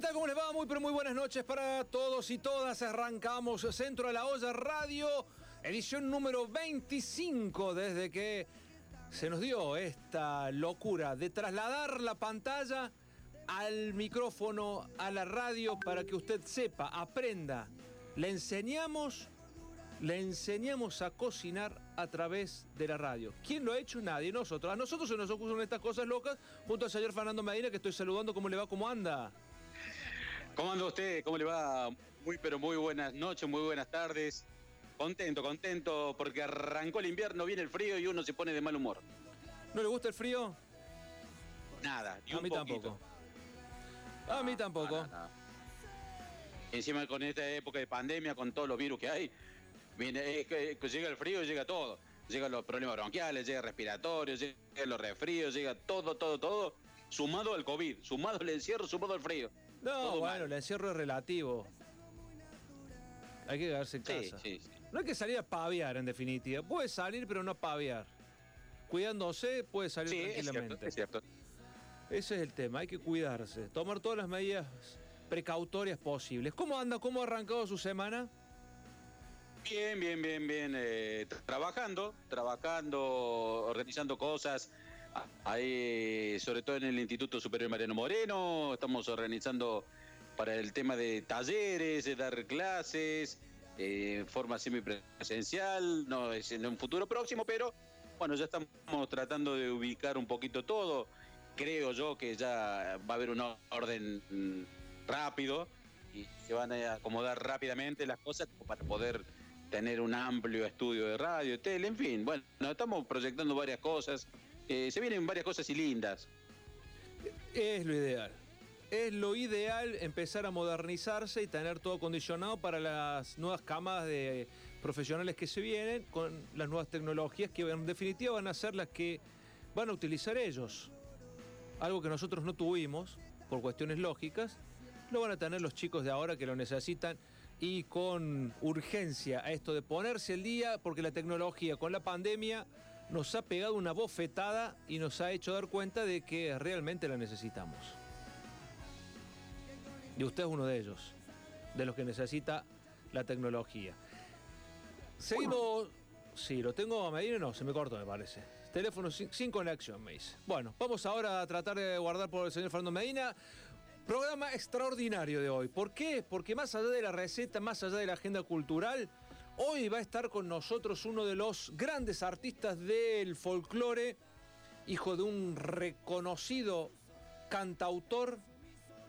¿Qué? ¿Cómo les va? Muy pero muy buenas noches para todos y todas. Arrancamos Centro de la Olla Radio, edición número 25 desde que se nos dio esta locura de trasladar la pantalla al micrófono, a la radio, para que usted sepa, aprenda. Le enseñamos, le enseñamos a cocinar a través de la radio. ¿Quién lo ha hecho? Nadie, nosotros. A nosotros se nos ocurren estas cosas locas junto al señor Fernando Medina, que estoy saludando. ¿Cómo le va? ¿Cómo anda? ¿Cómo anda usted? ¿Cómo le va? Muy, pero muy buenas noches, muy buenas tardes. Contento, contento, porque arrancó el invierno, viene el frío y uno se pone de mal humor. ¿No le gusta el frío? Nada, ni a mí tampoco. A mí tampoco. Nada, nada. Encima con esta época de pandemia, con todos los virus que hay, viene, es que, que llega el frío y llega todo. Llegan los problemas bronquiales, llega respiratorios, llegan los resfríos, llega todo, todo, todo, sumado al COVID, sumado al encierro, sumado al frío. No, bueno, el encierro es relativo. Hay que quedarse en Sí, casa. sí, sí. No hay que salir a paviar, en definitiva. Puede salir, pero no paviar. Cuidándose, puede salir Sí, es cierto, tranquilamente. es cierto. Ese es el tema, hay que cuidarse. Tomar todas las medidas precautorias posibles. ¿Cómo anda? ¿Cómo ha arrancado su semana? Bien, bien, bien, bien. eh, tra- trabajando, trabajando, organizando cosas. Ah, Ahí, sobre todo en el Instituto Superior Mariano Moreno, estamos organizando para el tema de talleres, de dar clases, eh, forma semipresencial, no es en un futuro próximo, pero bueno, ya estamos tratando de ubicar un poquito todo. Creo yo que ya va a haber un orden mm, rápido y se van a acomodar rápidamente las cosas para poder tener un amplio estudio de radio, tele, en fin. Bueno, estamos proyectando varias cosas. Eh, se vienen varias cosas y lindas. Es lo ideal. Es lo ideal empezar a modernizarse y tener todo acondicionado para las nuevas camadas de profesionales que se vienen con las nuevas tecnologías que en definitiva van a ser las que van a utilizar ellos. Algo que nosotros no tuvimos por cuestiones lógicas, lo van a tener los chicos de ahora que lo necesitan y con urgencia a esto de ponerse el día porque la tecnología con la pandemia nos ha pegado una bofetada y nos ha hecho dar cuenta de que realmente la necesitamos. Y usted es uno de ellos, de los que necesita la tecnología. Seguimos. Sí, lo tengo a Medina, no, se me cortó, me parece. Teléfono sin, sin conexión, me dice. Bueno, vamos ahora a tratar de guardar por el señor Fernando Medina. Programa extraordinario de hoy. ¿Por qué? Porque más allá de la receta, más allá de la agenda cultural, hoy va a estar con nosotros uno de los grandes artistas del folclore, hijo de un reconocido cantautor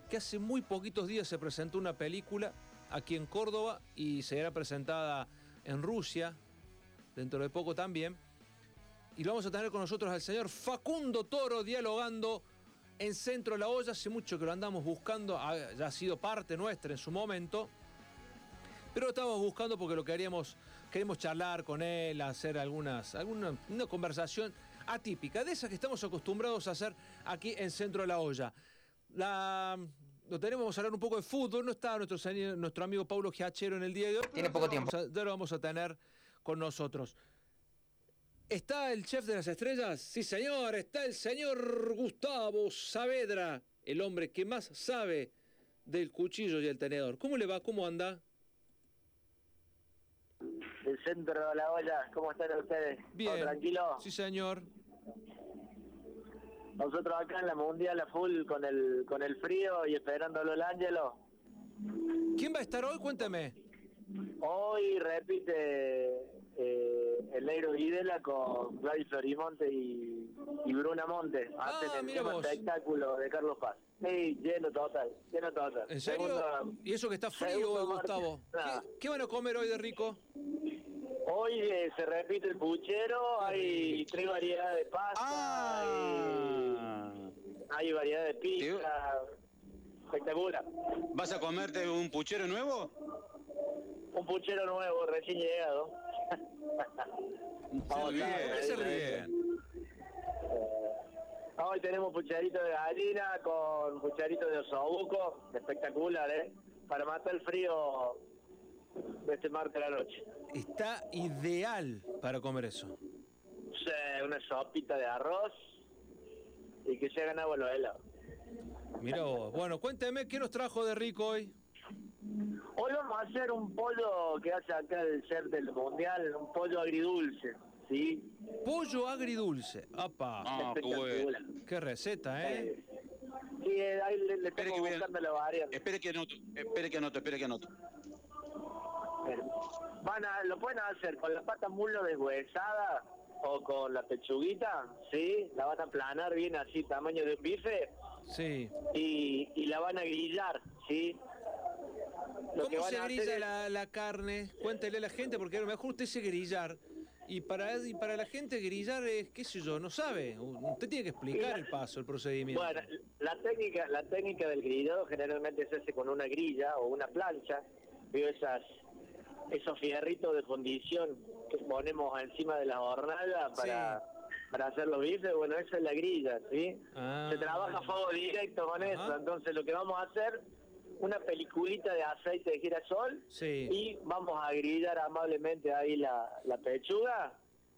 que hace muy poquitos días se presentó una película aquí en Córdoba y será presentada en Rusia dentro de poco también. Y lo vamos a tener con nosotros al señor Facundo Toro dialogando en Centro la Olla. Hace mucho que lo andamos buscando, ha sido parte nuestra en su momento. Pero lo estamos buscando porque lo queríamos, queremos charlar con él, hacer algunas, alguna una conversación atípica, de esas que estamos acostumbrados a hacer aquí en Centro de la Olla. La, lo tenemos, vamos a hablar un poco de fútbol, no está nuestro, nuestro amigo Paulo Giachero en el día de hoy. Tiene poco tiempo. A- ya lo vamos a tener con nosotros. ¿Está el chef de las estrellas? Sí, señor, está el señor Gustavo Saavedra, el hombre que más sabe del cuchillo y el tenedor. ¿Cómo le va? ¿Cómo anda? El centro de la olla, ¿cómo están ustedes? Bien. ¿Todo tranquilo? Sí, señor. Nosotros acá en la Mundial a full con el con el frío y esperándolo el Ángelo. ¿Quién va a estar hoy? Cuéntame. Hoy repite eh, el Negro Videla con Gladys Florimonte y, y Bruna Monte. Ah, Hacen el vos. espectáculo de Carlos Paz. Sí, lleno total, lleno total. ¿En serio? Segundo- ¿Y eso que está frío, martes. Gustavo? ¿Qué, qué van a comer hoy de rico? Hoy eh, se repite el puchero, hay tres variedades de pasta, Ah. hay, hay variedad de pizza, espectacular. ¿Vas a comerte un puchero nuevo? Un puchero nuevo, recién llegado. Bien, bien. Hoy tenemos pucherito de gallina con pucherito de osobuco, espectacular, ¿eh? Para matar el frío de este martes de la noche. Está ideal para comer eso. Sí, una sopita de arroz y que se hagan agua los helados. Mira vos. Bueno, cuénteme, ¿qué nos trajo de rico hoy? Hoy vamos a hacer un pollo que hace acá el ser del mundial, un pollo agridulce, ¿sí? Pollo agridulce. ¡Apa! Ah, qué receta, ¿eh? Eh, Sí, eh, ahí le, le Espere tengo que buscando la variante. Espere que anoto, espere que anoto, espere que anoto. Van a, lo pueden hacer con la pata mulo deshuesada o con la pechuguita, ¿sí? La van a aplanar bien así, tamaño de un bife, Sí. y, y la van a grillar, ¿sí? ¿Cómo se grilla es- la, la carne? Cuéntele a la gente, porque a lo mejor usted se grillar. Y para, y para la gente grillar es, qué sé yo, no sabe. Usted tiene que explicar el paso, el procedimiento. Bueno, la técnica, la técnica del grillado generalmente se hace con una grilla o una plancha, veo esas, esos fierritos de fundición que ponemos encima de la hornalla para, para hacer los bifes, bueno, esa es la grilla, ¿sí? Ah. Se trabaja a fuego directo con Ajá. eso, entonces lo que vamos a hacer, una peliculita de aceite de girasol Sí. y vamos a grillar amablemente ahí la, la pechuga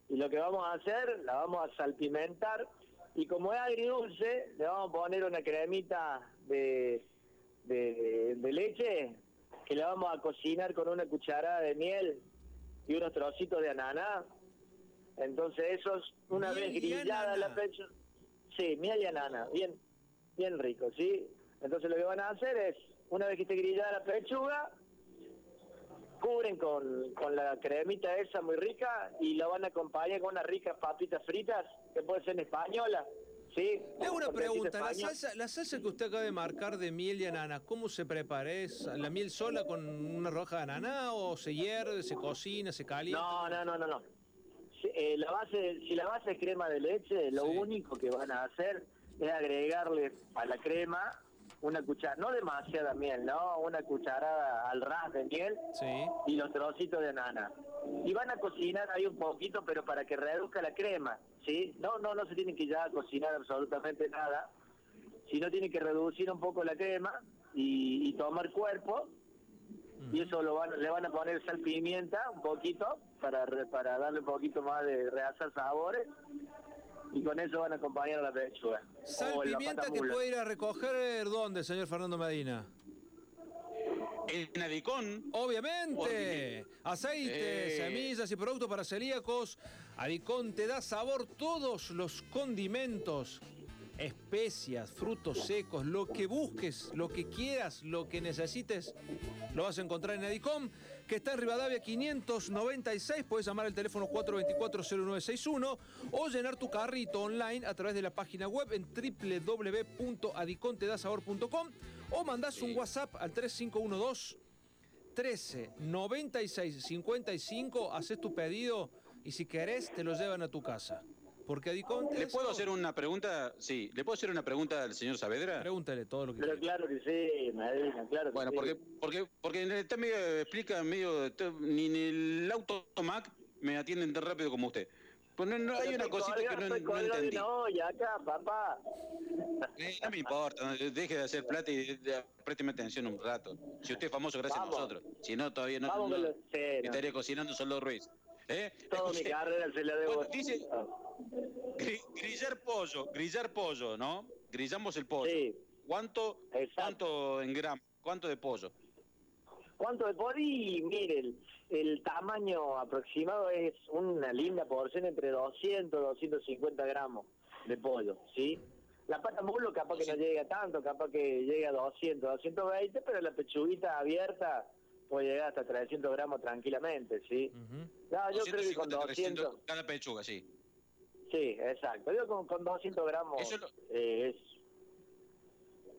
y lo que vamos a hacer, la vamos a salpimentar y como es agridulce, le vamos a poner una cremita de, de, leche que la vamos a cocinar con una cucharada de miel y unos trocitos de ananá. Entonces esos, una Miel vez grillada la pechuga, sí, miel y ananá, bien, bien rico, ¿sí? Entonces lo que van a hacer es, una vez que esté grillada la pechuga, cubren con, con la cremita esa muy rica y la van a acompañar con unas ricas papitas fritas, que puede ser en española, ¿sí? Le hago una pregunta, ¿la salsa, la salsa que usted acaba de marcar de miel y ananá, ¿cómo se prepara? ¿Es la miel sola con una roja de ananá o se hierve, se cocina, se calienta? No, no, no, no, no. Si, eh, la base, si la base es crema de leche, lo Sí. único que van a hacer es agregarle a la crema una cucharada, no demasiada miel, ¿no? Una cucharada al ras de miel Sí. y los trocitos de nana. Y van a cocinar ahí un poquito, pero para que reduzca la crema, ¿sí? No, no, no se tiene que ya cocinar absolutamente nada, sino tiene que reducir un poco la crema y, y tomar cuerpo, y eso lo van, le van a poner sal pimienta un poquito, para, re- para darle un poquito más de realzar sabores, y con eso van a acompañar a la pechuga. Sal, o la pimienta que puede ir a recoger, ¿dónde, señor Fernando Medina? En Adicón, Obviamente, Porque- aceite, Eh. semillas y productos para celíacos. Adicón te da sabor todos los condimentos, especias, frutos secos, lo que busques, lo que quieras, lo que necesites, lo vas a encontrar en Adicom, que está en Rivadavia 596. Puedes llamar al teléfono 424-0961 o llenar tu carrito online a través de la página web en www.adicontedasabor.com o mandás un WhatsApp al 3512 13 96 55, haces tu pedido y si querés te lo llevan a tu casa. Porque Adicón te ¿le puedo hacer una pregunta? Sí, ¿le puedo hacer una pregunta al señor Saavedra? Pregúntale todo lo que Pero quiera. claro que sí, Medina, claro que Bueno, sí. porque, porque, porque está medio, explica medio, está- ni en el automac me atienden tan rápido como usted. Pues no, no, hay una cosita que colgado, no, no entendí. una olla acá, papá. Eh, no me importa, no, deje de hacer plata y de- présteme atención un rato. Si usted es famoso, gracias Vamos. a nosotros. Si no, todavía no, Vamos no- que no. estaría cocinando solo Ruiz. ¿Eh? Toda mi carrera se la debo. Bueno, dice- gri- grillar pollo, grillar pollo, ¿no? Grillamos el pollo. Sí, ¿Cuánto, Exacto. cuánto en gramos? ¿Cuánto de pollo? ¿Cuánto de podi? Mire, el, el tamaño aproximado es una linda porción entre 200 y 250 gramos de pollo, ¿sí? La pata mulo capaz que no llega tanto, capaz que llega a 200, 220, pero la pechuguita abierta puede llegar hasta 300 gramos tranquilamente, ¿sí? Ujú. No, yo creo que con 250, 300, 200, cada pechuga, sí. sí, exacto. Yo con, con 200 gramos Eso lo- eh, es,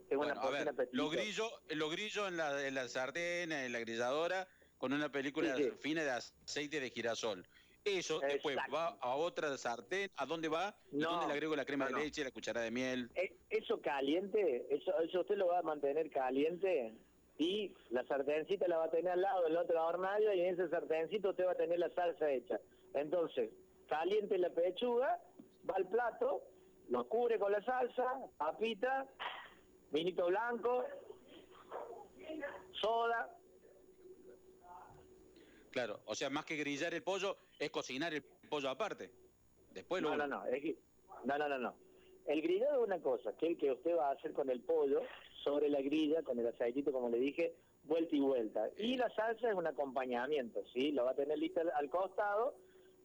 es una Bueno, a ver, lo grillo, lo grillo en la, en la sartén, en la grilladora, con una película Sí, sí. fina de aceite de girasol. Eso después va a otra sartén, ¿a dónde va? ¿Y No, dónde le agrego la crema no, de leche, la cucharada de miel? Eh, Eso caliente, eso, eso usted lo va a mantener caliente y la sartencita la va a tener al lado del otro hornalla y en ese sartencito usted va a tener la salsa hecha. Entonces, caliente la pechuga, va al plato, lo cubre con la salsa, papita, vinito blanco, soda, Claro, o sea, más que grillar el pollo, es cocinar el pollo aparte. Después lo no, no, no, es que- no, no, no, no. El grillado es una cosa, que el que usted va a hacer con el pollo sobre la grilla, con el aceitito, como le dije, vuelta y vuelta. Y la salsa es un acompañamiento, ¿sí? Lo va a tener listo al, al costado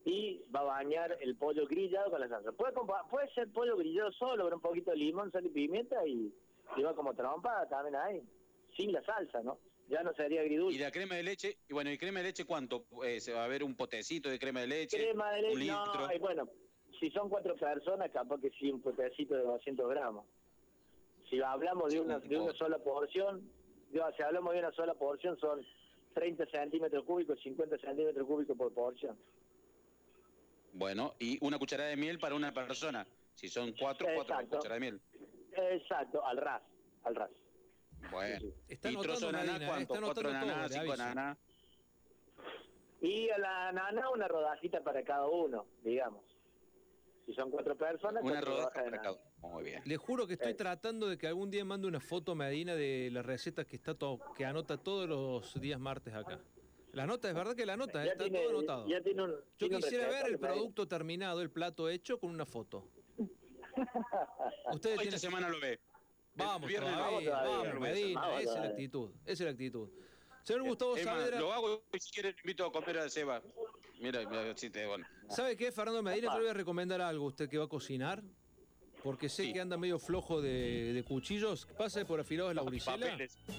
y va a bañar el pollo grillado con la salsa. Puede, puede ser pollo grillado solo, con un poquito de limón, sal y pimienta y, y va como trompa también ahí, sin la salsa, ¿no? Ya no sería Y agridulce. la crema de leche, y bueno, ¿y crema de leche cuánto? Eh, ¿Se va a ver un potecito de crema de leche? Crema de un leche, no, litro. y bueno, si son cuatro personas, capaz que sí, un potecito de 200 gramos. Si hablamos de una, un de una sola porción, digo, si hablamos de una sola porción, son 30 centímetros cúbicos, 50 centímetros cúbicos por porción. Bueno, y una cucharada de miel para una persona. Si son cuatro, cuatro cucharadas de miel. Exacto, al ras, al ras. Bueno. Sí, ¿Y trozo de naná cuánto? ¿Cuatro naná, cinco naná? Y a la nana una rodajita para cada uno, digamos. Si son cuatro personas, Una cuatro rodaja para cada uno. Muy bien. Le juro que estoy Eh. tratando de que algún día mande una foto Medina de la receta que está que anota todos los días martes acá. La nota, es verdad que la nota, eh, Ya está tiene, todo anotado. ya tiene un, Yo tiene quisiera ver el producto terminado, el plato hecho con una foto. Ustedes Esta semana lo ve. Vamos viernes todavía, vamos todavía, vamos, Medina, esa es la actitud, esa es la actitud. Señor Gustavo más, Saavedra, lo hago y si quiere invito a comer a Seba. Mira, mira, si te bueno. ¿sabe qué, Fernando Medina? Yo le voy a recomendar algo, usted que va a cocinar, porque sé Sí. que anda medio flojo de, de cuchillos. Pase por afilados de la Uricela.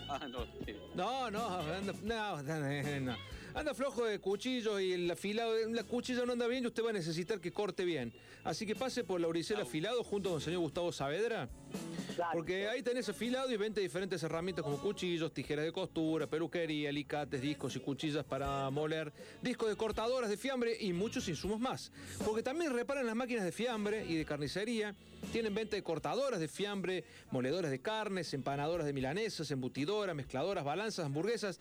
Ah, no. sí. No, no, anda, no, no, no. Anda flojo de cuchillos y el afilado, la cuchilla no anda bien y usted va a necesitar que corte bien. Así que pase por la Uricela afilado junto con el señor Gustavo Saavedra, Porque ahí tenés afilado y vende diferentes herramientas como cuchillos, tijeras de costura, peluquería, alicates, discos y cuchillas para moler, discos de cortadoras de fiambre y muchos insumos más. Porque también reparan las máquinas de fiambre y de carnicería, tienen venta de cortadoras de fiambre, moledoras de carnes, empanadoras de milanesas, embutidoras, mezcladoras, balanzas, hamburguesas,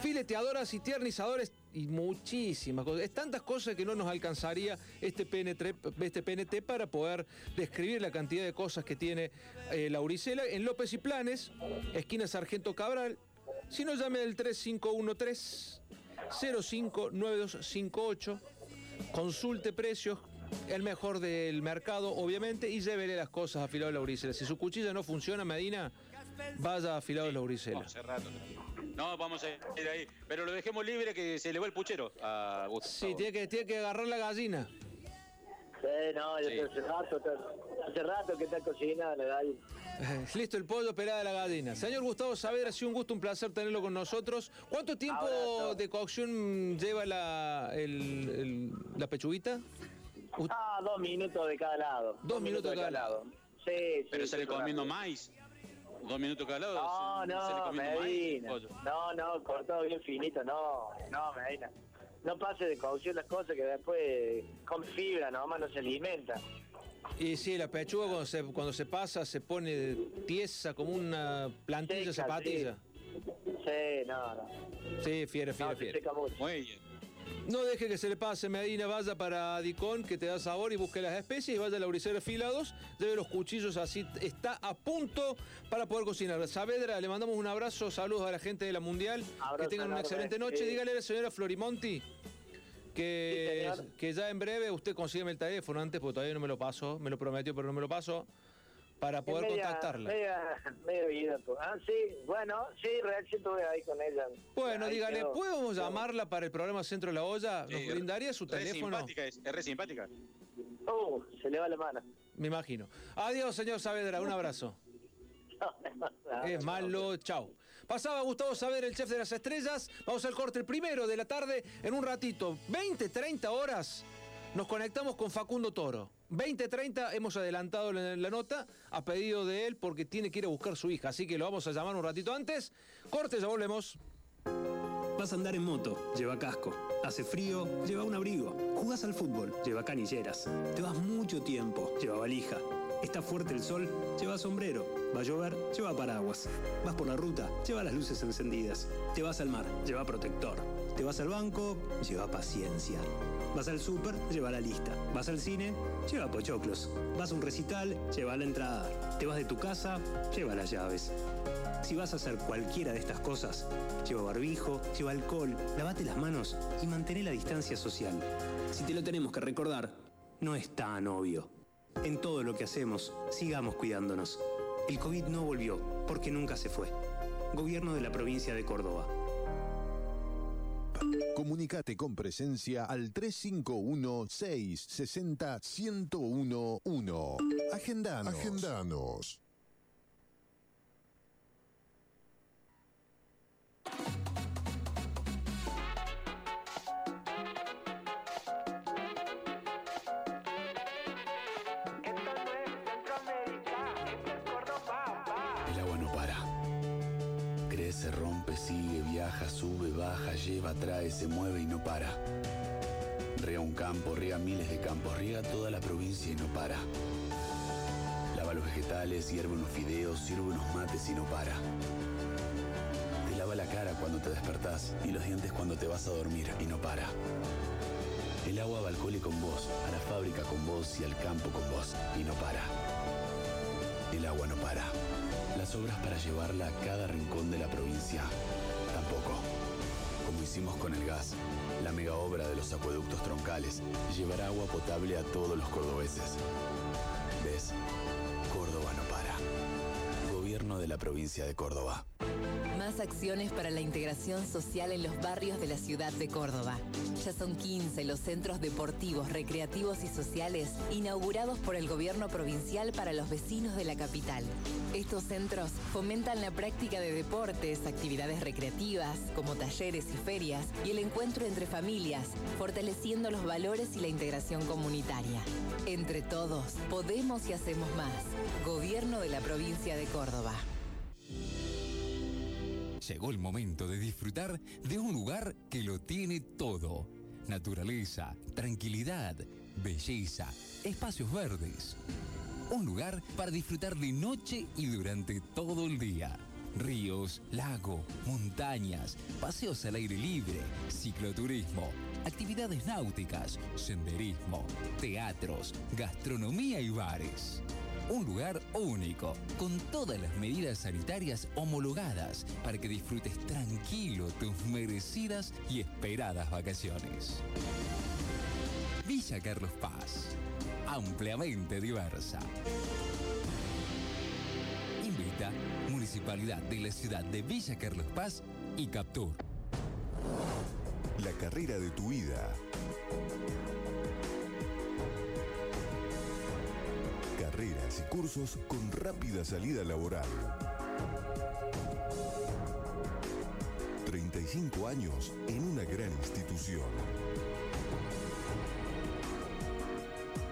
fileteadoras y tiernizadores y muchísimas cosas. Es tantas cosas que no nos alcanzaría este PNT, este PNT para poder describir la cantidad de cosas que tiene eh, la Uricela en López y Planes, esquina Sargento Cabral. Si no, llame al 3513 059258, consulte precios. El mejor del mercado, obviamente, y llévele las cosas a afilado de la Uricela. Si su cuchilla no funciona, Medina, vaya a afilado de la No, vamos a ir ahí. Pero lo dejemos libre que se le va el puchero a Gustavo. Sí, tiene que, tiene que agarrar la gallina. Sí, no, yo Sí. hace rato, hace rato que está cocinando, ahí. Listo, el pollo pelada de la gallina. Señor Gustavo Saavedra, ha sido un gusto, un placer tenerlo con nosotros. ¿Cuánto tiempo Abrazo. de cocción lleva la, el- el- la pechuguita? Ah, dos minutos de cada lado. Dos minutos de cada lado. Sí, sí. Pero sale sí, comiendo rápido. maíz. Dos minutos cada lado. No, se- no, maíz, Medina. No, no, cortado bien finito, no, no, Medina. No pase de cocción las cosas que después con fibra nomás no se alimenta. Y sí, la pechuga cuando se, cuando se pasa se pone tiesa como una plantilla Seca, zapatilla. Sí, no, no. Sí, fiera, No, fiera, se fiera. seca mucho. Muy bien. No deje que se le pase Medina, vaya para Dicón, que te da sabor y busque las especies, vaya a Lauricera Afilados, lleve los cuchillos así, está a punto para poder cocinar. Saavedra, le mandamos un abrazo, saludos a la gente de la Mundial, Abrazo que tengan una excelente noche. sí. Dígale a la señora Florimonti que, Sí, que ya en breve usted consígueme el teléfono antes, porque todavía no me lo pasó, me lo prometió, pero no me lo pasó, para poder media- contactarla. Media, medio ida, pues. Ah, sí, bueno, sí, real, sí estuve ahí con ella. Bueno, Ahí dígale, quedó. ¿podemos llamarla para el programa Centro de la Olla? ¿Nos Sí, brindaría su re teléfono? simpática es, es re simpática. Uh, se le va la mano. Me imagino. Adiós, señor Saavedra, un abrazo. Es malo, chao. Pasaba Gustavo Saber, el chef de las estrellas. Vamos al corte el primero de la tarde en un ratito. 20, 30 horas. Nos conectamos con Facundo Toro. 20, 30 hemos adelantado la, nota a pedido de él porque tiene que ir a buscar su hija. Así que lo vamos a llamar un ratito antes. Corte, ya volvemos. Vas a andar en moto, lleva casco. Hace frío, lleva un abrigo. Jugás al fútbol, lleva canilleras. Te vas mucho tiempo, lleva valija. Está fuerte el sol, lleva sombrero. Va a llover, lleva paraguas. Vas por la ruta, lleva las luces encendidas. Te vas al mar, lleva protector. Te vas al banco, lleva paciencia. Vas al súper, lleva la lista. Vas al cine, lleva pochoclos. Vas a un recital, lleva la entrada. Te vas de tu casa, lleva las llaves. Si vas a hacer cualquiera de estas cosas, lleva barbijo, lleva alcohol, lavate las manos y mantén la distancia social. Si te lo tenemos que recordar, no es tan obvio. En todo lo que hacemos, sigamos cuidándonos. El COVID no volvió, porque nunca se fue. Gobierno de la provincia de Córdoba. Comunicate con presencia al 351-660-1011. Agendanos. Agendanos. Rompe, sigue, viaja, sube, baja, lleva, trae, se mueve y no para. Riega un campo, riega miles de campos, riega toda la provincia y no para. Lava los vegetales, hierve unos fideos, sirve unos mates y no para. Te lava la cara cuando te despertás y los dientes cuando te vas a dormir y no para. El agua va al cole con vos, a la fábrica con vos y al campo con vos y no para. El agua no para. Las obras para llevarla a cada rincón de la provincia tampoco. Como hicimos con el gas, la mega obra de los acueductos troncales llevará agua potable a todos los cordobeses. ¿Ves? Córdoba no para. Gobierno de la provincia de Córdoba. Más acciones para la integración social en los barrios de la ciudad de Córdoba. Ya son 15 los centros deportivos, recreativos y sociales inaugurados por el gobierno provincial para los vecinos de la capital. Estos centros fomentan la práctica de deportes, actividades recreativas, como talleres y ferias, y el encuentro entre familias, fortaleciendo los valores y la integración comunitaria. Entre todos, podemos y hacemos más. Gobierno de la provincia de Córdoba. Llegó el momento de disfrutar de un lugar que lo tiene todo. Naturaleza, tranquilidad, belleza, espacios verdes. Un lugar para disfrutar de noche y durante todo el día. Ríos, lago, montañas, paseos al aire libre, cicloturismo, actividades náuticas, senderismo, teatros, gastronomía y bares. Un lugar único, con todas las medidas sanitarias homologadas para que disfrutes tranquilo tus merecidas y esperadas vacaciones. Villa Carlos Paz, ampliamente diversa. Invita Municipalidad de la ciudad de Villa Carlos Paz y Captur. La carrera de tu vida. Carreras y cursos con rápida salida laboral. 35 años en una gran institución.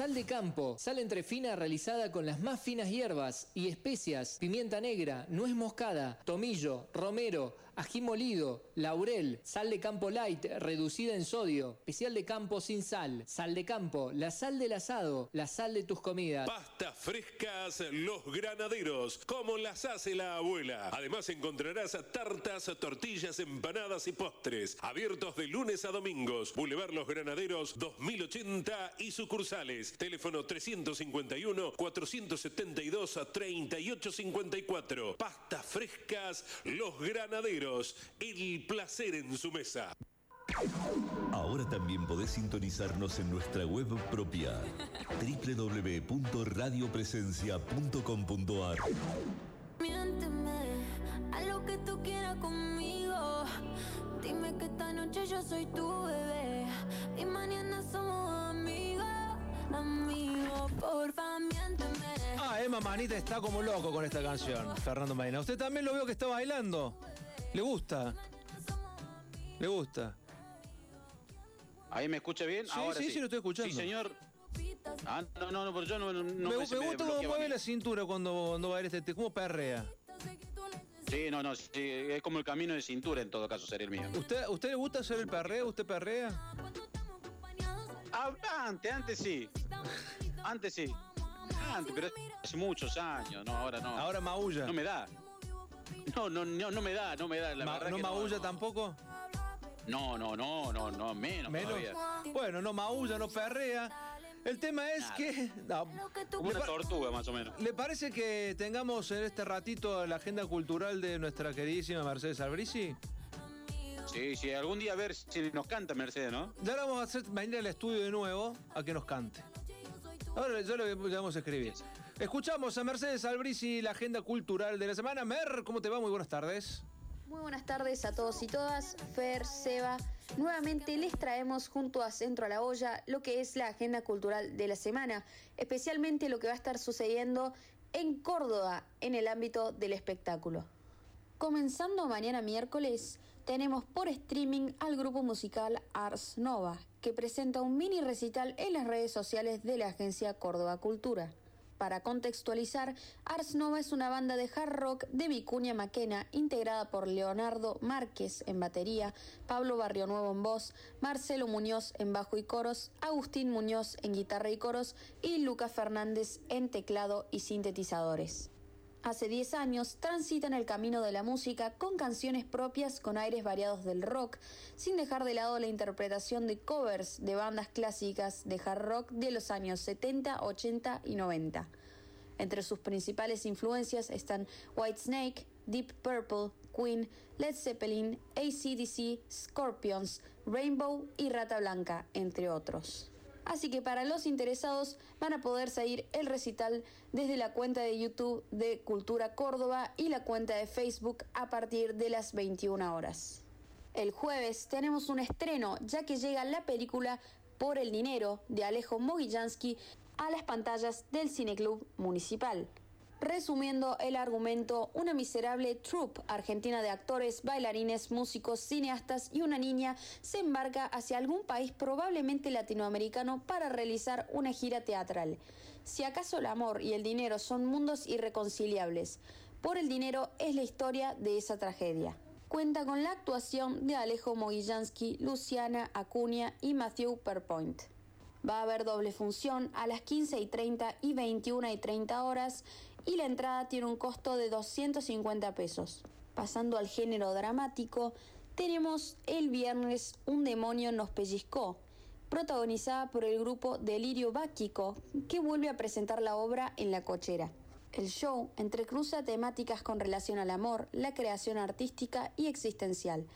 Sal de campo, sal entre fina realizada con las más finas hierbas y especias, pimienta negra, nuez moscada, tomillo, romero, ají molido, laurel, sal de campo light reducida en sodio, especial de campo sin sal, sal de campo, la sal del asado, la sal de tus comidas. Pastas frescas Los Granaderos, como las hace la abuela. Además encontrarás tartas, tortillas, empanadas y postres. Abiertos de lunes a domingos. Boulevard Los Granaderos 2080 y sucursales. Teléfono 351 472 3854. Pastas frescas Los Granaderos. El placer en su mesa. Ahora también podés sintonizarnos en nuestra web propia www.radiopresencia.com.ar Miénteme a lo que tú quieras conmigo. Dime que esta noche yo soy tu bebé y mañana somos amigos, amigos. Porfa, miénteme. Ah, Emma Manita está como loco con esta canción, Fernando Medina. Usted también lo veo que está bailando. ¿Le gusta? ¿Le gusta? ¿Ahí me escucha bien? Sí, Ahora sí, sí, sí, lo estoy escuchando. Sí, señor. Ah, no, no, no, pero yo no, no me, me, gusta cómo a mueve la cintura cuando, cuando baila este tema. ¿Cómo perrea? Sí, no, no, sí, es como el camino de cintura en todo caso sería el mío. ¿Usted, ¿Usted le gusta hacer el perreo? ¿Usted perrea? Ah, antes, antes sí. Antes sí. Antes, pero hace muchos años, no, ahora no. Ahora maulla. No me da. No, no, no, no me da, no me da. La Ma- verdad ¿No que maulla no, tampoco? No, no, no, no, no, menos, ¿Menos? todavía. Bueno, no maulla, no perrea. El tema es Nada. que... no, Como ¿le una tortuga, más o menos. ¿Le parece que tengamos en este ratito la agenda cultural de nuestra queridísima Mercedes Albrisi? Sí, sí, algún día a ver si nos canta Mercedes, ¿no? Ya la vamos a hacer venir al estudio de nuevo a que nos cante. Ahora ya le le vamos a escribir. Escuchamos a Mercedes Albrisi, la agenda cultural de la semana. Mer, ¿cómo te va? Muy buenas tardes. Muy buenas tardes a todos y todas. Fer, Seba, nuevamente les traemos junto a Centro a la Olla lo que es la agenda cultural de la semana, especialmente lo que va a estar sucediendo en Córdoba en el ámbito del espectáculo. Comenzando mañana miércoles, tenemos por streaming al grupo musical Ars Nova, que presenta un mini recital en las redes sociales de la agencia Córdoba Cultura. Para contextualizar, Ars Nova es una banda de hard rock de Vicuña Maquena, integrada por Leonardo Márquez en batería, Pablo Barrionuevo en voz, Marcelo Muñoz en bajo y coros, Agustín Muñoz en guitarra y coros y Lucas Fernández en teclado y sintetizadores. Hace 10 años transitan el camino de la música con canciones propias con aires variados del rock, sin dejar de lado la interpretación de covers de bandas clásicas de hard rock de los años 70, 80 y 90. Entre sus principales influencias están Whitesnake, Deep Purple, Queen, Led Zeppelin, ACDC, Scorpions, Rainbow y Rata Blanca, entre otros. Así que para los interesados van a poder seguir el recital desde la cuenta de YouTube de Cultura Córdoba y la cuenta de Facebook a partir de las 21 horas. El jueves tenemos un estreno ya que llega la película Por el Dinero de Alejo Mogillansky a las pantallas del Cineclub Municipal. Resumiendo el argumento, una miserable troupe argentina de actores, bailarines, músicos, cineastas y una niña se embarca hacia algún país probablemente latinoamericano para realizar una gira teatral. Si acaso el amor y el dinero son mundos irreconciliables, por el dinero es la historia de esa tragedia. Cuenta con la actuación de Alejo Mogillansky, Luciana Acuña y Matthew Perpoint. Va a haber doble función a las 15 y 30 y 21 y 30 horas y la entrada tiene un costo de 250 pesos. Pasando al género dramático, tenemos el viernes Un demonio nos pellizcó, protagonizada por el grupo Delirio Báquico, que vuelve a presentar la obra en la cochera. El show entrecruza temáticas con relación al amor, la creación artística y existencial,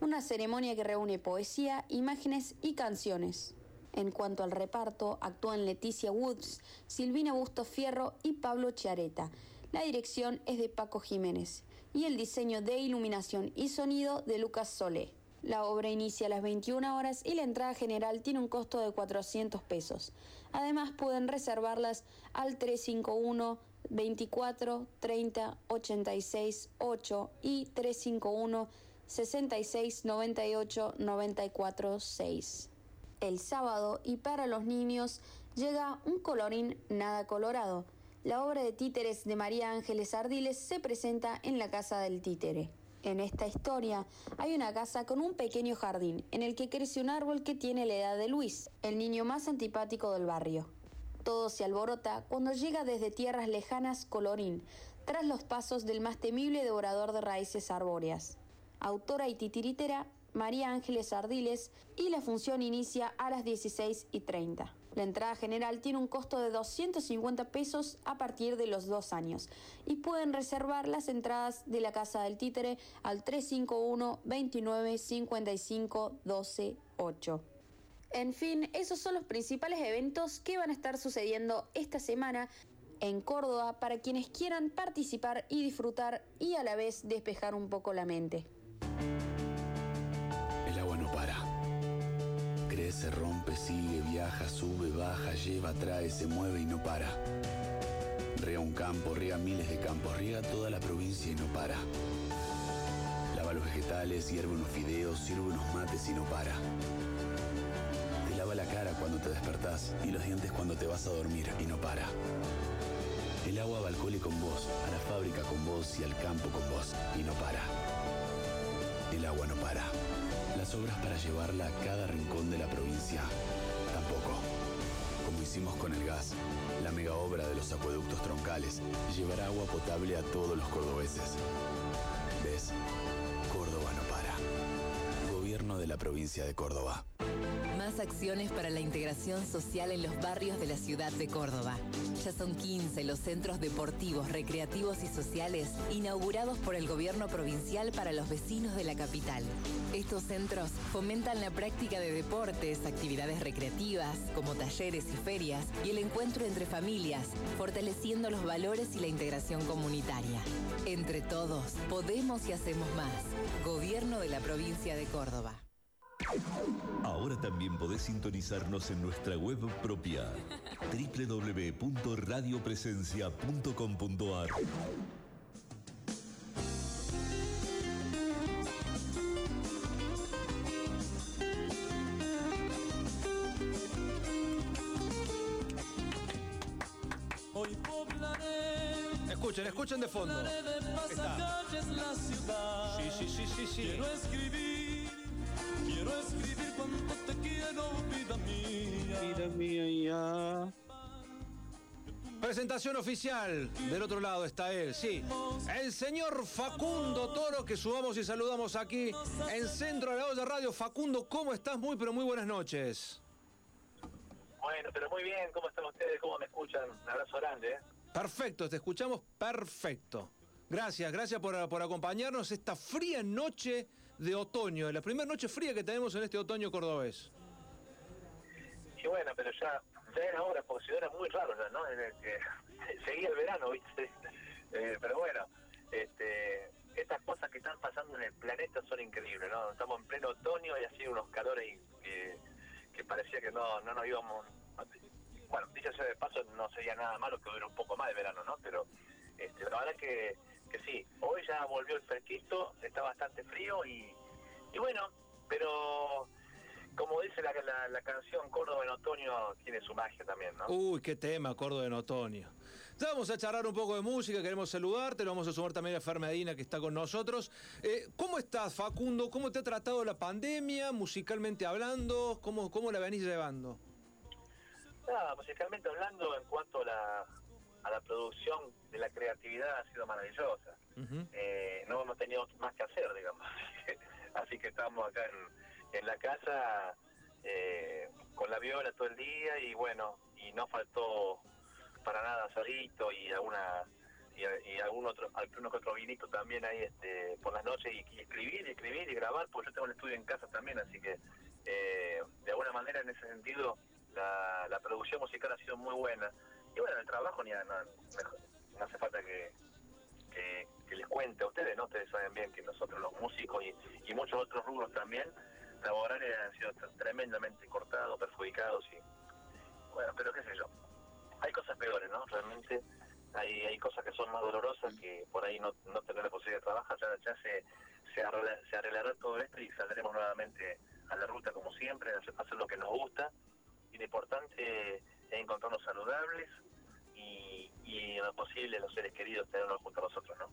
una ceremonia que reúne poesía, imágenes y canciones. En cuanto al reparto, actúan Leticia Woods, Silvina Busto Fierro y Pablo Chiareta. La dirección es de Paco Jiménez y el diseño de iluminación y sonido de Lucas Solé. La obra inicia a las 21 horas y la entrada general tiene un costo de 400 pesos. Además pueden reservarlas al 351 24 30 86 8 y 351 66 98 94 6. El sábado y para los niños llega un colorín nada colorado. La obra de títeres de María Ángeles Ardiles se presenta en la Casa del Títere. En esta historia hay una casa con un pequeño jardín en el que crece un árbol que tiene la edad de Luis, el niño más antipático del barrio. Todo se alborota cuando llega desde tierras lejanas Colorín, tras los pasos del más temible devorador de raíces arbóreas. Autora y titiritera María Ángeles Ardiles y la función inicia a las 16 y 30. La entrada general tiene un costo de 250 pesos a partir de los dos años y pueden reservar las entradas de la Casa del Títere al 351 29 55 12 8. En fin, esos son los principales eventos que van a estar sucediendo esta semana en Córdoba para quienes quieran participar y disfrutar y a la vez despejar un poco la mente. Para. Crece, rompe, sigue, viaja, sube, baja, lleva, trae, se mueve y no para. Riega un campo, riega miles de campos, riega toda la provincia y no para. Lava los vegetales, hierve unos fideos, sirve unos mates y no para. Te lava la cara cuando te despertás y los dientes cuando te vas a dormir y no para. El agua va al cole con vos, a la fábrica con vos y al campo con vos y no para. El agua no para. Las obras para llevarla a cada rincón de la provincia tampoco. Como hicimos con el gas, la mega obra de los acueductos troncales llevará agua potable a todos los cordobeses. ¿Ves? Córdoba no para. Gobierno de la provincia de Córdoba. Acciones para la integración social en los barrios de la ciudad de Córdoba. Ya son 15 los centros deportivos, recreativos y sociales inaugurados por el gobierno provincial para los vecinos de la capital. Estos centros fomentan la práctica de deportes, actividades recreativas, como talleres y ferias, y el encuentro entre familias, fortaleciendo los valores y la integración comunitaria. Entre todos, podemos y hacemos más. Gobierno de la provincia de Córdoba. Ahora también podés sintonizarnos en nuestra web propia www.radiopresencia.com.ar. Hoy poblaré. Escuchen, escuchen de fondo. Poblaré de Está. pasacalles la ciudad. Sí, sí, sí, sí, sí. Quiero escribir, te quiero, vida mía. Vida mía, Presentación oficial. Del otro lado está él, sí. El señor Facundo Toro, que subamos y saludamos aquí en Centro de la Olla Radio. Facundo, ¿cómo estás? Muy, pero muy buenas noches. Bueno, pero muy bien, ¿cómo están ustedes? ¿Cómo me escuchan? Un abrazo grande, ¿eh? Perfecto, te escuchamos perfecto. Gracias, gracias por, por acompañarnos esta fría noche de otoño, la primera noche fría que tenemos en este otoño cordobés. Bueno, pero ya, ya era hora, porque si era muy raro ya, ¿no? En el que seguía el verano, ¿viste? Eh, pero bueno, este, estas cosas que están pasando en el planeta son increíbles, ¿no? Estamos en pleno otoño y así unos calores que, que parecía que no, no nos íbamos... Bueno, dicho sea de paso, no sería nada malo que hubiera un poco más de verano, ¿no? Pero este, la verdad que, que sí, hoy ya volvió el fresquito, está bastante frío y, y bueno, pero como dice la, la, la canción Córdoba en otoño, tiene su magia también, ¿no? Uy, qué tema, Córdoba en otoño. Ya vamos a charlar un poco de música, queremos saludarte, lo vamos a sumar también a Fer Medina que está con nosotros. Eh, ¿Cómo estás, Facundo? ¿Cómo te ha tratado la pandemia, musicalmente hablando? ¿Cómo, cómo la venís llevando? Nada, musicalmente hablando, en cuanto a la, a la producción de la creatividad, ha sido maravillosa. Eh, no hemos tenido más que hacer, digamos. Así que estamos acá en, en la casa eh, con la viola todo el día y bueno, y no faltó para nada asadito y alguna y, y algún otro alguno que otro también ahí este por las noches y, escribir y escribir y grabar porque yo tengo el estudio en casa también así que eh, de alguna manera en ese sentido la, producción musical ha sido muy buena. Y bueno el trabajo ni no- no hace falta que, que, que les cuente a ustedes no ustedes saben bien que nosotros los músicos y, y muchos otros rubros también laborales han sido tre- tremendamente cortados perjudicados y bueno pero qué sé yo hay cosas peores, ¿no? Realmente hay, hay cosas que son más dolorosas que por ahí no, no tener la posibilidad de trabajar. Ya, se, se, se arreglará todo esto y saldremos nuevamente a la ruta como siempre, hacer, lo que nos gusta. Y lo importante es encontrarnos saludables y, lo posible los seres queridos tenerlos junto a nosotros, ¿no?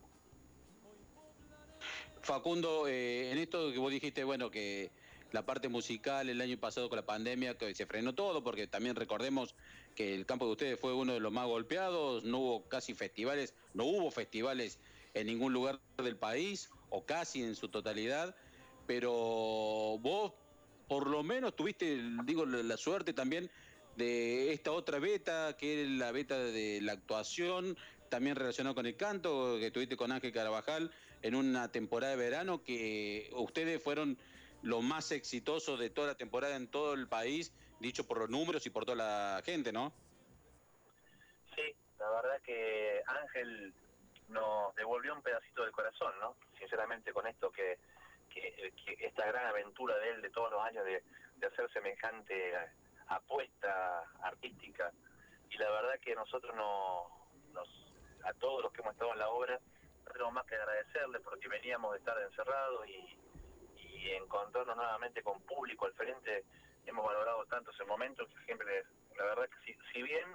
Facundo, eh, en esto que vos dijiste, bueno, que la parte musical el año pasado con la pandemia, que se frenó todo, porque también recordemos que el campo de ustedes fue uno de los más golpeados, no hubo casi festivales, no hubo festivales en ningún lugar del país, o casi en su totalidad, pero vos por lo menos tuviste, digo, la suerte también de esta otra beta, que es la beta de la actuación, también relacionado con el canto, que tuviste con Ángel Carabajal en una temporada de verano, que ustedes fueron los más exitosos de toda la temporada en todo el país, dicho por los números y por toda la gente, ¿no? Sí, la verdad que Ángel nos devolvió un pedacito del corazón, ¿no? Sinceramente con esto que, que, esta gran aventura de él de todos los años de, de hacer semejante apuesta artística y la verdad que nosotros no, nos- a todos los que hemos estado en la obra, no tenemos más que agradecerles porque veníamos de estar encerrados y, y encontrarnos nuevamente con público al frente. Hemos valorado tanto ese momento que siempre, la verdad que si, si bien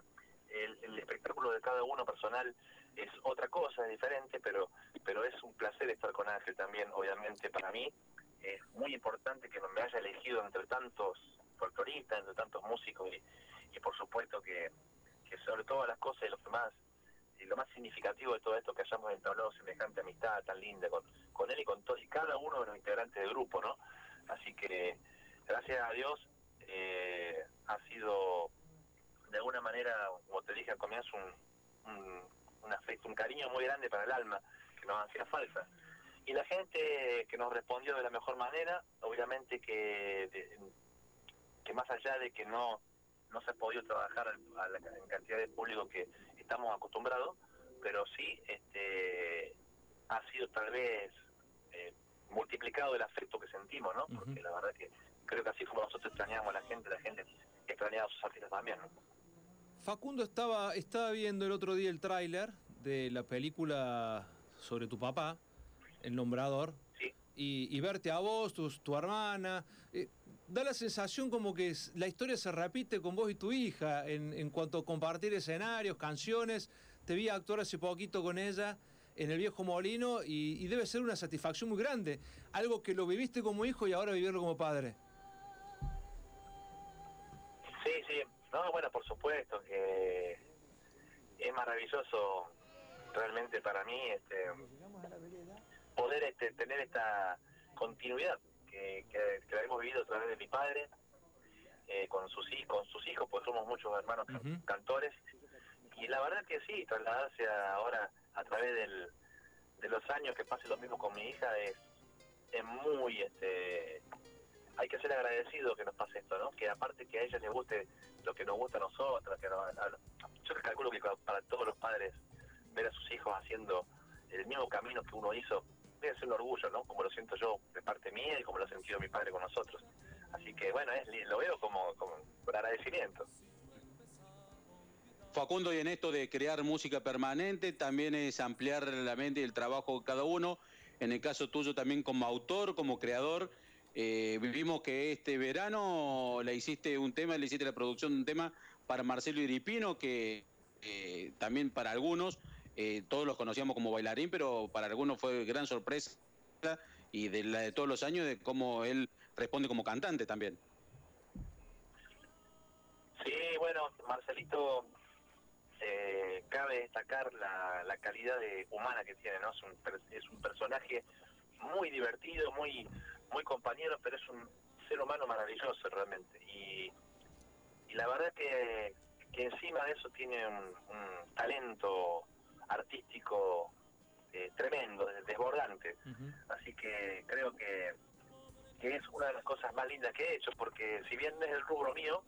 el, espectáculo de cada uno personal es otra cosa, es diferente, pero, pero es un placer estar con Ángel también, obviamente para mí. Es muy importante que me haya elegido entre tantos folcloristas, entre tantos músicos y, por supuesto que, sobre todas las cosas y lo más lo más significativo de todo esto que hayamos entablado semejante amistad tan linda con, con él y con todos y cada uno de los integrantes del grupo, ¿no? Así que gracias a Dios eh, ha sido de alguna manera, como te dije al comienzo, un, un, afecto, un cariño muy grande para el alma que nos hacía falta. Y la gente que nos respondió de la mejor manera, obviamente que, de- que más allá de que no, no se ha podido trabajar a la en cantidad de público que estamos acostumbrados, pero sí este, ha sido tal vez multiplicado el afecto que sentimos, ¿no? Porque la verdad que creo que así como nosotros extrañamos a la gente, la gente extrañaba a sus artistas también, ¿no? Facundo estaba, estaba viendo el otro día el tráiler de la película sobre tu papá, El Nombrador, y, y verte a vos, tu, tu hermana, eh, da la sensación como que es- la historia se repite con vos y tu hija en, en cuanto a compartir escenarios, canciones. Te vi actuar hace poquito con ella en el viejo molino y, y debe ser una satisfacción muy grande. Algo que lo viviste como hijo y ahora vivirlo como padre. Sí, sí. No, bueno, por supuesto que es maravilloso realmente para mí este, poder este, tener esta continuidad que, que, que la hemos vivido a través de mi padre eh, con sus hijos, con sus hijos, pues somos muchos hermanos can- cantores y la verdad que sí, trasladarse ahora a través del, de los años que pase lo mismo con mi hija es, es muy este hay que ser agradecido que nos pase esto, ¿no? Que aparte que a ella les guste lo que nos gusta a nosotros, que nos- yo calculo que para todos los padres ver a sus hijos haciendo el mismo camino que uno hizo debe ser un orgullo, ¿no? Como lo siento yo de parte mía y como lo ha sentido mi padre con nosotros. Así que bueno, es, lo veo como, como por agradecimiento. Facundo, y en esto de crear música permanente, también es ampliar la mente y el trabajo de cada uno. En el caso tuyo también como autor, como creador, eh, vivimos que este verano le hiciste un tema, le hiciste la producción de un tema para Marcelo Iripino, que eh, también para algunos, eh, todos los conocíamos como bailarín, pero para algunos fue gran sorpresa y de la de todos los años de cómo él responde como cantante también. Sí, bueno, Marcelito, eh, cabe destacar la, la calidad de, humana que tiene, ¿no? Es un, es un personaje muy divertido, muy muy compañero, pero es un ser humano maravilloso realmente. Y, y la verdad que, que encima de eso tiene un, un talento artístico eh, tremendo, desbordante. Así que creo que, que es una de las cosas más lindas que he hecho, porque si bien es el rubro mío,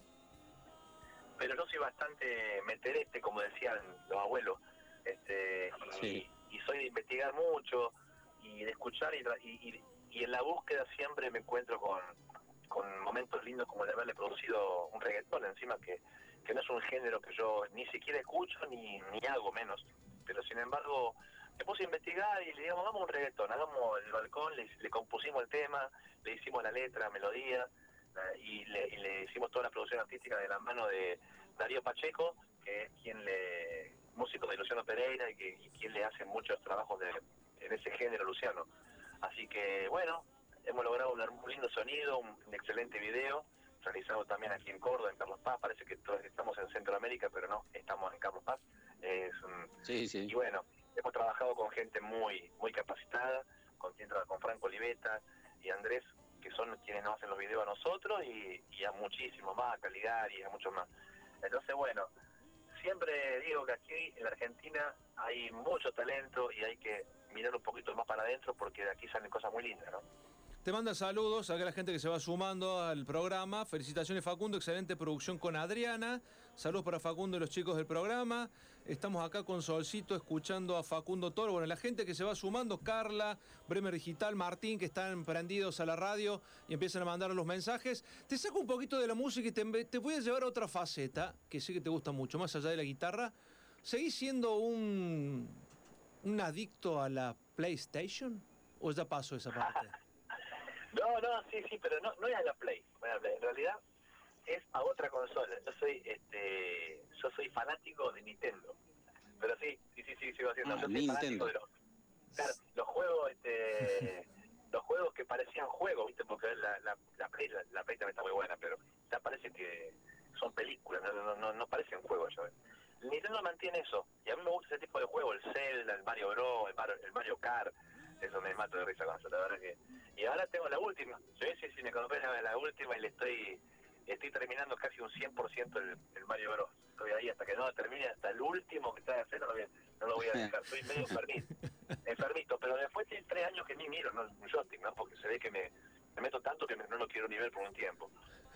pero yo soy bastante meterete, como decían los abuelos, este, y, Sí. y soy de investigar mucho y de escuchar y, y, y- en la búsqueda siempre me encuentro con, con momentos lindos como el de haberle producido un reggaetón encima que, que no es un género que yo ni siquiera escucho ni, ni hago menos, pero sin embargo me puse a investigar y le digamos, hagamos un reggaetón, hagamos el balcón, le, le compusimos el tema, le hicimos la letra, melodía, y le, y le hicimos toda la producción artística de la mano de Darío Pacheco, que es quien le, músico de Luciano Pereira y, que, y quien le hace muchos trabajos de, en ese género Luciano. Así que bueno, hemos logrado un, lindo sonido, un, un excelente video, realizado también aquí en Córdoba, en Carlos Paz, parece que todos estamos en Centroamérica, pero no, estamos en Carlos Paz. Es un- Sí, sí. y bueno, hemos trabajado con gente muy muy capacitada, con con Franco Oliveta y Andrés, que son quienes nos hacen los videos a nosotros y, a muchísimos más, a Caligari, a muchos más. Entonces, bueno, siempre digo que aquí en Argentina hay mucho talento y hay que mirar un poquito más para adentro porque de aquí salen cosas muy lindas, ¿no? Te manda saludos a la gente que se va sumando al programa. Felicitaciones Facundo, excelente producción con Adriana. Saludos para Facundo y los chicos del programa. Estamos acá con Solcito escuchando a Facundo Toro. Bueno, la gente que se va sumando, Carla, Bremer Digital, Martín, que están prendidos a la radio y empiezan a mandar los mensajes. Te saco un poquito de la música y te, te voy a llevar a otra faceta, que sé que te gusta mucho, más allá de la guitarra. ¿Seguís siendo un, un adicto a la PlayStation? ¿O ya pasó esa parte? No, no, sí, sí, pero no, no es a la Play. En realidad es a otra consola. Yo soy, este, yo soy fanático de Nintendo. Pero sí, sí, sí, sí, sigo haciendo. Ah, yo soy fanático de los, claro, los juegos, este, los juegos que parecían juegos, viste, porque la, la, la Play, la, la Play también está muy buena, pero ya parece que son películas, no, no, no, no parecen juegos ya. Nintendo mantiene eso, y a mí me gusta ese tipo de juego, el Zelda, el Mario Bros, el Mario, el Mario Kart, eso me mato de risa con eso, la verdad que... Y ahora tengo la última, sí, sí, sí, me compré la, última y le estoy estoy terminando casi un 100% el, el Mario Bros. Estoy ahí hasta que no termine, hasta el último que está de hacer, no lo voy a, no lo voy a dejar, soy medio enfermito, enfermito, pero después de tres años que ni miro, no un joystick, ¿no? Porque se ve que me, me meto tanto que me- no lo quiero ni ver por un tiempo.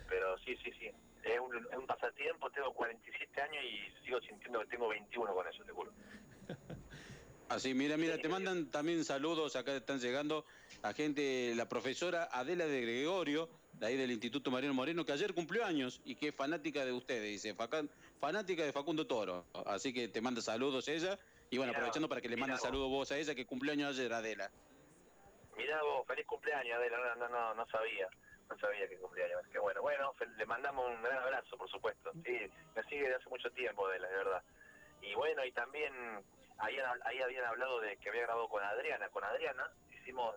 Pero sí, sí, sí, es un, es un pasatiempo, tengo 47 años y sigo sintiendo que tengo 21 con eso, te juro. Así, mira, mira, te mandan también saludos, acá están llegando a gente, la profesora Adela de Gregorio, de ahí del Instituto Mariano Moreno, que ayer cumplió años y que es fanática de ustedes, dice, fanática de Facundo Toro. Así que te manda saludos ella, y bueno, Mirá, aprovechando para que le mande mirá vos. saludos vos a ella, que cumplió años ayer, Adela. Mirá vos, feliz cumpleaños, Adela, no, no, no, no sabía, no sabía que cumpleaños, qué bueno. Bueno, le mandamos un gran abrazo, por supuesto. Sí, me sigue de hace mucho tiempo, Adela, de verdad. Y bueno, y también ahí, habían hablado de que había grabado con Adriana. Con Adriana hicimos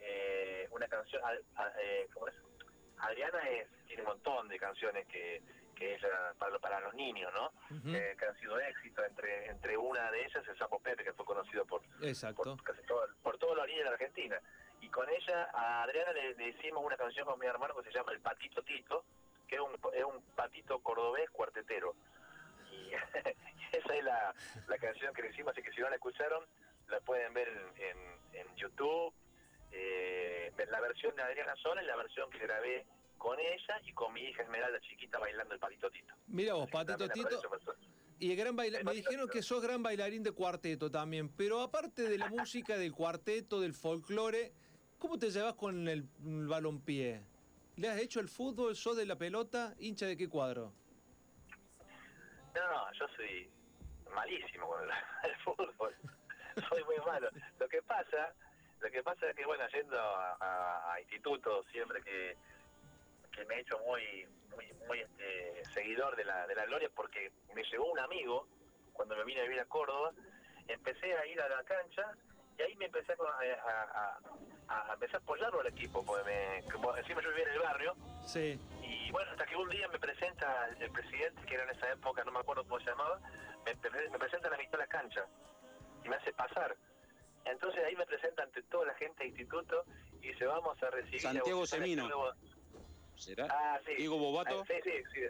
eh, una canción, a- a- eh, ¿cómo es? Adriana es, tiene un montón de canciones que, que ella, para, para los niños, ¿no? Eh, que han sido éxito. Entre, entre una de ellas, el Sapo Pepe, que fue conocido por, Exacto. casi todo, por todos los niños de la Argentina. Y con ella, a Adriana le, le hicimos una canción con mi hermano que se llama El Patito Tito, que es un, es un patito cordobés cuartetero. Y esa es la, la canción que le hicimos, así que si no la escucharon, la pueden ver en, en- en YouTube. Eh, la versión de Adriana Sola y la versión que grabé con ella y con mi hija Esmeralda chiquita bailando el patito Tito. Mira vos, Patito Tito. Y el gran baila- me dijeron que sos gran bailarín de cuarteto también, pero aparte de la música, del cuarteto, del folclore, ¿cómo te llevas con el, el balompié? ¿Le has hecho el fútbol? ¿Sos de la pelota? ¿Hincha de qué cuadro? No, no, yo soy malísimo con el, el fútbol. soy muy malo. Lo que pasa, lo que pasa es que bueno, yendo a, a- a institutos siempre que, que me he hecho muy muy muy este, seguidor de la de la gloria porque me llegó un amigo cuando me vine a vivir a Córdoba, empecé a ir a la cancha y ahí me empecé a, a, a- a empezar a apoyarlo al equipo, porque me, como encima yo vivía en el barrio Sí. y bueno, hasta que un día me presenta el, el presidente, que era en esa época, no me acuerdo cómo se llamaba, me, me presenta a la mitad de la cancha y me hace pasar. Entonces ahí me presenta ante toda la gente del instituto y dice, vamos a recibir... Santiago Semino. Nuevo". ¿Será? Ah, sí. Diego Bobato. Ah, Sí, sí, sí.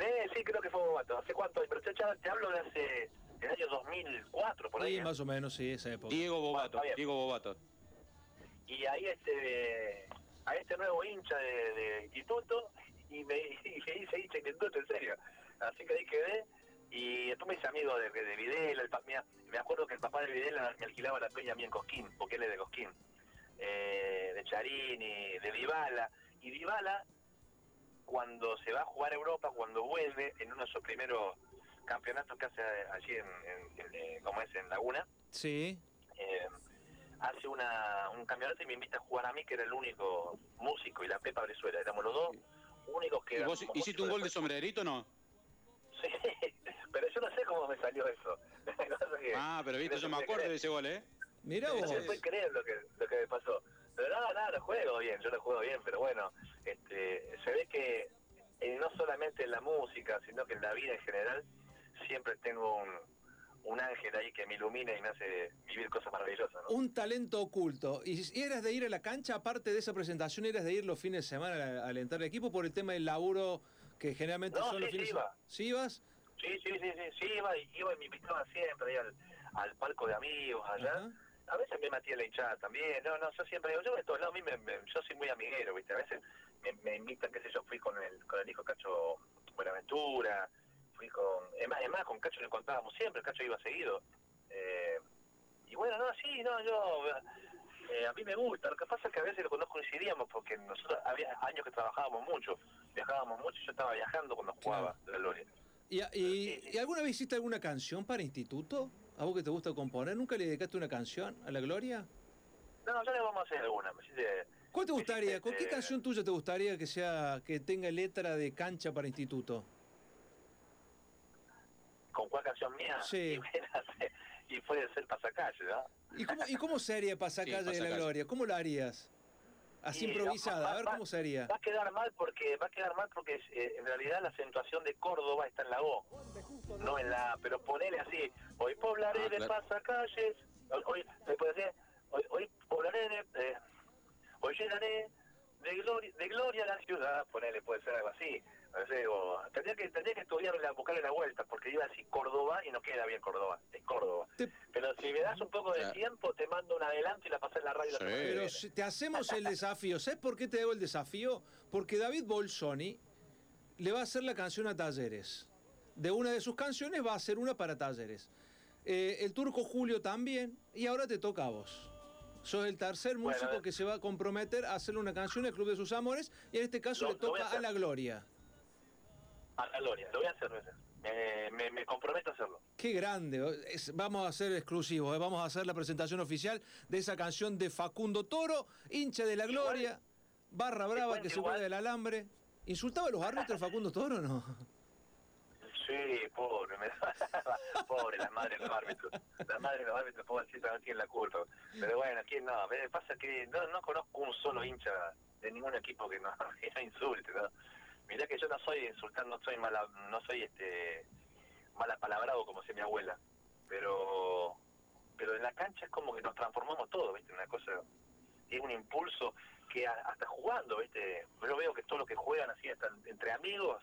Eh, sí, creo que fue Bobato. ¿Hace cuánto? Pero te, te hablo de hace... el año 2004, por ahí. Sí, más o menos, sí, esa época. Diego Bobato. Diego Bobato. y ahí este a este nuevo hincha de, de instituto y me, y hice hincha de instituto en serio así que ahí quedé y después me hice amigo de, de Videla el pa- mira, me acuerdo que el papá de Videla me alquilaba la peña a mí en Cosquín porque él es de Cosquín eh, de Charini de Dybala y Dybala cuando se va a jugar a Europa cuando vuelve en uno de sus primeros campeonatos que hace allí en, en, en, eh, como es en Laguna Sí. eh, hace una, un campeonato y me invita a jugar a mí, que era el único músico, y la Pepa Brezuela. Éramos los dos únicos que ¿Y vos hiciste un gol de sombrerito o no? Sí, pero yo no sé cómo me salió eso. No Ah, pero viste, no yo se me acuerdo creer. de ese gol, ¿eh? Mira No vos. se puede creer lo que, lo que me pasó. Pero nada, nada, lo juego bien, yo lo juego bien, pero bueno, este, se ve que eh, no solamente en la música, sino que en la vida en general, siempre tengo un, un ángel ahí que me ilumina y me hace vivir cosas maravillosas. ¿no? Un talento oculto. ¿Y si eras de ir a la cancha? Aparte de esa presentación, ¿eras de ir los fines de semana a a alentar al equipo por el tema del laburo que generalmente No, son los fines sí de iba. ¿Sí ibas? Sí, sí, sí, sí, sí, iba y, iba y me invitaban siempre ahí al, al palco de amigos allá. A veces me metía la hinchada también, no, no, yo siempre digo, yo de todos lados, a mí me, me- yo soy muy amiguero, ¿viste? A veces me, me invitan, qué sé yo, fui con el, con el hijo Cacho Buenaventura, fui con, es más, es más, con Cacho lo encontrábamos siempre, Cacho iba seguido. Eh, y bueno, no, sí, no, yo, eh, a mí me gusta, lo que pasa es que a veces no coincidíamos porque nosotros había años que trabajábamos mucho, viajábamos mucho, yo estaba viajando cuando jugaba la Gloria. ¿Y, y- y alguna vez hiciste alguna canción para instituto? ¿A vos que te gusta componer? ¿Nunca le dedicaste una canción a la Gloria? No, ya le vamos a hacer alguna. ¿Cuál te gustaría? ¿Con qué eh, canción tuya te gustaría que sea que tenga letra de cancha para instituto? ¿Con cuál canción mía? Sí. Y, puede ser Pasacalle, ¿no? ¿Y cómo, y cómo sería Pasacalle de la Pasacalle. Gloria? ¿Cómo la harías? Así Y, improvisada, va- a ver va- cómo sería. Va a quedar mal porque va a quedar mal porque eh, en realidad la acentuación de Córdoba está en la O, no en la A. Pero ponele así, hoy poblaré Ah, de claro. pasacalles, hoy, puede decir, hoy, hoy poblaré de, eh, hoy llenaré de gloria, de gloria la ciudad, ponele, puede ser algo así. No sé, o- tendría que tendría que estudiarla, buscarle la vuelta, porque iba así Córdoba y no queda bien Córdoba, es Córdoba. Pero si me das un poco de tiempo, te mando un adelanto y la pasé en la radio. la Pero si te hacemos el desafío. ¿Sabes por qué te hago el desafío? Porque David Bolsoni le va a hacer la canción a Talleres. De una de sus canciones va a hacer una para Talleres. Eh, el turco Julio también. Y ahora te toca a vos. Sos el tercer Bueno, músico que se va a comprometer a hacerle una canción al Club de sus Amores. Y en este caso Lo- le a toca a la Gloria. A la gloria, lo voy a hacer, hacer. Me, me, me comprometo a hacerlo. Qué grande. Es- vamos a hacer exclusivos. eh, Vamos a hacer la presentación oficial de esa canción de Facundo Toro, hincha de la Gloria, barra brava que se juega del alambre. ¿Insultaba a los árbitros Facundo Toro o no? Sí, pobre, me pobre la madre de los árbitros. La madre de los árbitros, pobrecita, no tiene la culpa. Pero bueno, ¿quién no? Me pasa que no, no conozco un solo hincha de ningún equipo que no, que no insulte, ¿no? Mirá que yo no soy insultando, no soy mala, no soy este mala palabrado como decía mi abuela, pero pero en la cancha es como que nos transformamos todos, ¿viste? Una cosa, es un impulso que a- hasta jugando, ¿viste? Yo veo que todos los que juegan así, hasta entre amigos,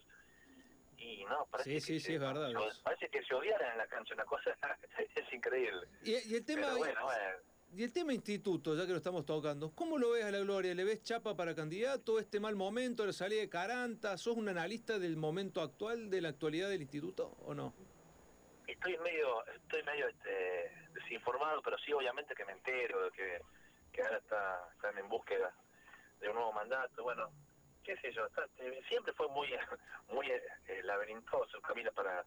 y no, parece Sí, sí, que sí, se- es verdad. Parece que se odiaran en la cancha, una cosa es increíble. Y, y el tema, Pero bueno, bueno. Y el tema instituto, ya que lo estamos tocando, ¿cómo lo ves a la Gloria? ¿Le ves chapa para candidato? ¿Este mal momento? ¿La salida de Caranta? ¿Sos un analista del momento actual, de la actualidad del instituto o no? Estoy medio, estoy medio este, desinformado, pero sí obviamente que me entero de que, que ahora está, están en búsqueda de un nuevo mandato. Bueno, qué sé yo, eh, siempre fue muy muy eh, eh, laberintoso el camino para,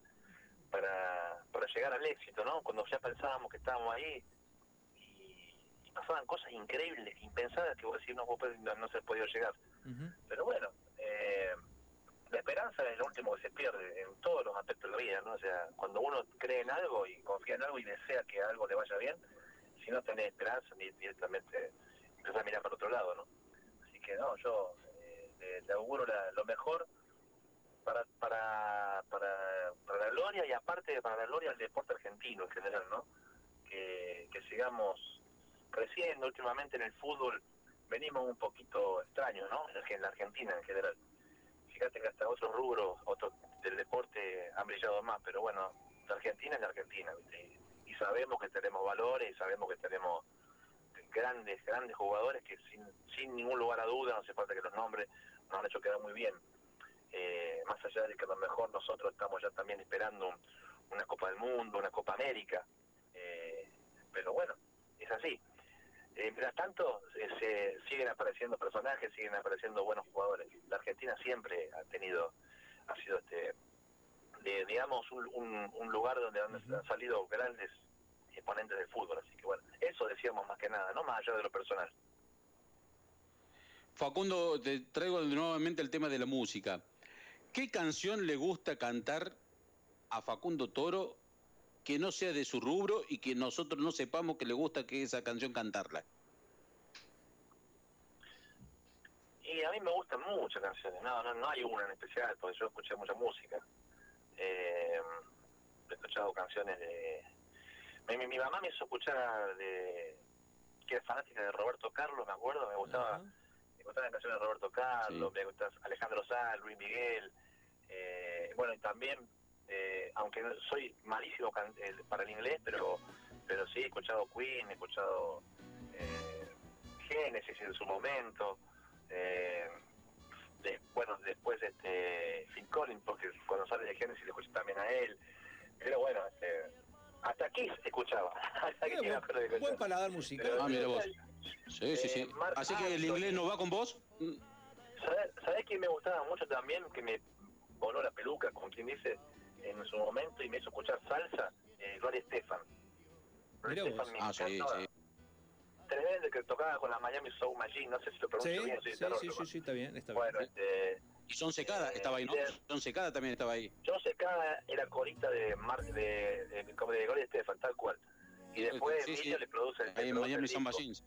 para, llegar al éxito, ¿no? Cuando ya pensábamos que estábamos ahí pasaban cosas increíbles, impensadas, que vos decís, no, vos no, no se podía llegar. Pero bueno, eh, la esperanza es lo último que se pierde en todos los aspectos de la vida, ¿no? O sea, cuando uno cree en algo y confía en algo y desea que algo le vaya bien, si no tenés esperanza, directamente empezás a mirar para otro lado, ¿no? Así que no, yo eh, le, le auguro la- lo mejor para, para, para, para la gloria y aparte para la gloria del deporte argentino en general, ¿no? Que, que sigamos creciendo últimamente en el fútbol, venimos un poquito extraños, ¿no? En la Argentina en general fíjate que hasta otros rubros otros del deporte han brillado más, pero bueno, la Argentina es la Argentina. Y, sabemos que tenemos valores sabemos que tenemos grandes, grandes jugadores que sin, sin ningún lugar a duda, no hace falta que los nombres, nos han hecho quedar muy bien. Eh, más allá de que a lo mejor nosotros estamos ya también esperando un- una Copa del Mundo, una Copa América, eh, pero bueno, es así. Eh, mientras tanto, eh, se siguen apareciendo personajes, siguen apareciendo buenos jugadores. La Argentina siempre ha tenido, ha sido este, de, digamos, un, un- un lugar donde han, han salido grandes exponentes del fútbol. Así que bueno, eso decíamos más que nada, no más allá de lo personal. Facundo, te traigo nuevamente el tema de la música. ¿Qué canción le gusta cantar a Facundo Toro que no sea de su rubro y que nosotros no sepamos que le gusta que esa canción cantarla? Y a mí me gustan muchas canciones, no, no, no hay una en especial, porque yo escuché mucha música. Eh, he escuchado canciones de... Mi, mi- mi mamá me hizo escuchar de... que era fanática de Roberto Carlos, me acuerdo, me gustaba... Me gustaban las canciones de Roberto Carlos, me gustaba Alejandro Sanz, Luis Miguel. eh, bueno, y también, eh, aunque no- soy malísimo can- eh, para el inglés, pero pero sí he escuchado Queen, he escuchado eh, Genesis en su momento. eh, de- bueno, después este Phil Collins, porque cuando sale de Genesis le escuché también a él. Pero bueno, este, hasta aquí escuchaba. hasta aquí escuchar. Buen paladar musical. Pero- Ah, mira vos. Sí, sí, sí. Eh, Así que el inglés no va con vos. ¿Sabés, ¿Sabés quién me gustaba mucho también? Que me voló la peluca, como quien dice. En su momento y me hizo escuchar salsa, eh, Gloria Estefan. Gloria. Estefan me Ah, sí, encantaba. sí. Tremendo que tocaba con la Miami Soul Machine, no sé si lo pronuncio Sí, bien, sí, terror, sí, pero sí, sí, está bien, está Bueno, bien. este, Y Son Secada estaba ahí, ¿no? Son Secada también estaba ahí. John Secada era corista de, Mar, de, de, como de Gloria Estefan, tal cual. Y después Sí, sí. Villa le produce, le Ahí en produce Miami disco. Machines.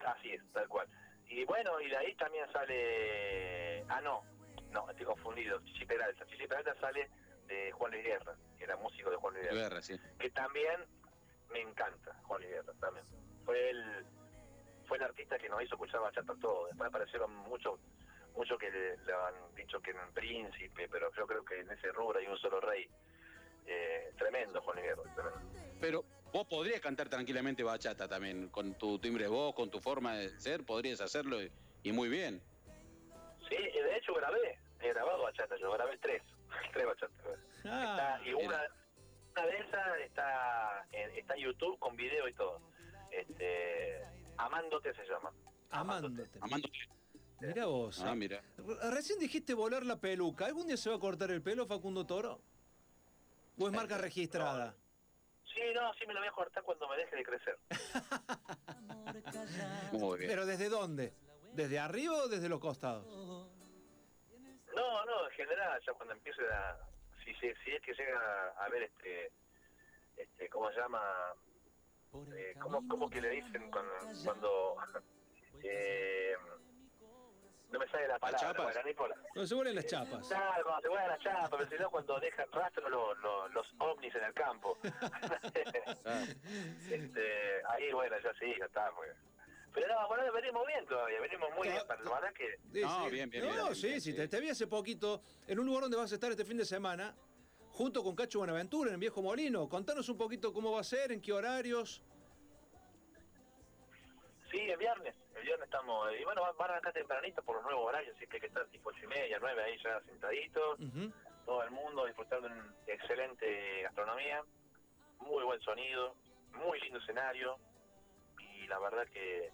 Así es, tal cual. Y bueno, y de ahí también sale. Ah, no, no, estoy confundido. Chichi Peralta. Chichi Peralta sale de Juan Luis Guerra, que era músico de Juan Luis Guerra. Guerra, sí. Que también me encanta, Juan Luis Guerra, también. Fue el, fue el artista que nos hizo escuchar bachata todo. Después aparecieron muchos muchos que le, le han dicho que era un príncipe, pero yo creo que en ese rubro hay un solo rey. Eh, tremendo, Juan Luis Guerra, tremendo. Pero vos podrías cantar tranquilamente bachata también, con tu timbre de voz, con tu forma de ser, podrías hacerlo y, y muy bien. Sí, y de hecho grabé, he grabado bachata, yo grabé tres, tres bachatas. Ah, Está- y una, una de esas está en, está YouTube con video y todo. Este, Amándote se llama. Amándote. Amándote. Mirá vos. Ah, eh. mira. Re- Recién dijiste volar la peluca. ¿Algún día se va a cortar el pelo, Facundo Toro? ¿O es marca registrada? Sí, no, sí me lo voy a cortar cuando me deje de crecer. Muy bien. ¿Pero desde dónde? ¿Desde arriba o desde los costados? No, no, en general, ya cuando empiece a... Si, si, si es que llega a ver este... este ¿Cómo se llama? Eh, ¿cómo, ¿Cómo que le dicen cuando... cuando eh, no me sale la palabra, chapas? no importa. No se vuelven las chapas. Claro, cuando se vuelven las chapas, pero si no, cuando dejan rastro los, los, los ovnis en el campo. este, ahí, bueno, ya sí, ya está. Pues. Pero no, bueno, venimos bien todavía, venimos muy bien. Para, la verdad que... Sí, No, sí. bien, bien, No, bien, bien, sí, bien, sí, sí. Te, te vi hace poquito en un lugar donde vas a estar este fin de semana, junto con Cacho Buenaventura, en Viejo Molino. Contanos un poquito cómo va a ser, en qué horarios. Sí, el viernes, el viernes estamos, y bueno, van acá tempranito por los nuevos horarios, así que hay que estar tipo ocho y media, nueve ahí ya sentaditos, todo el mundo disfrutando de una excelente gastronomía, muy buen sonido, muy lindo escenario, y la verdad que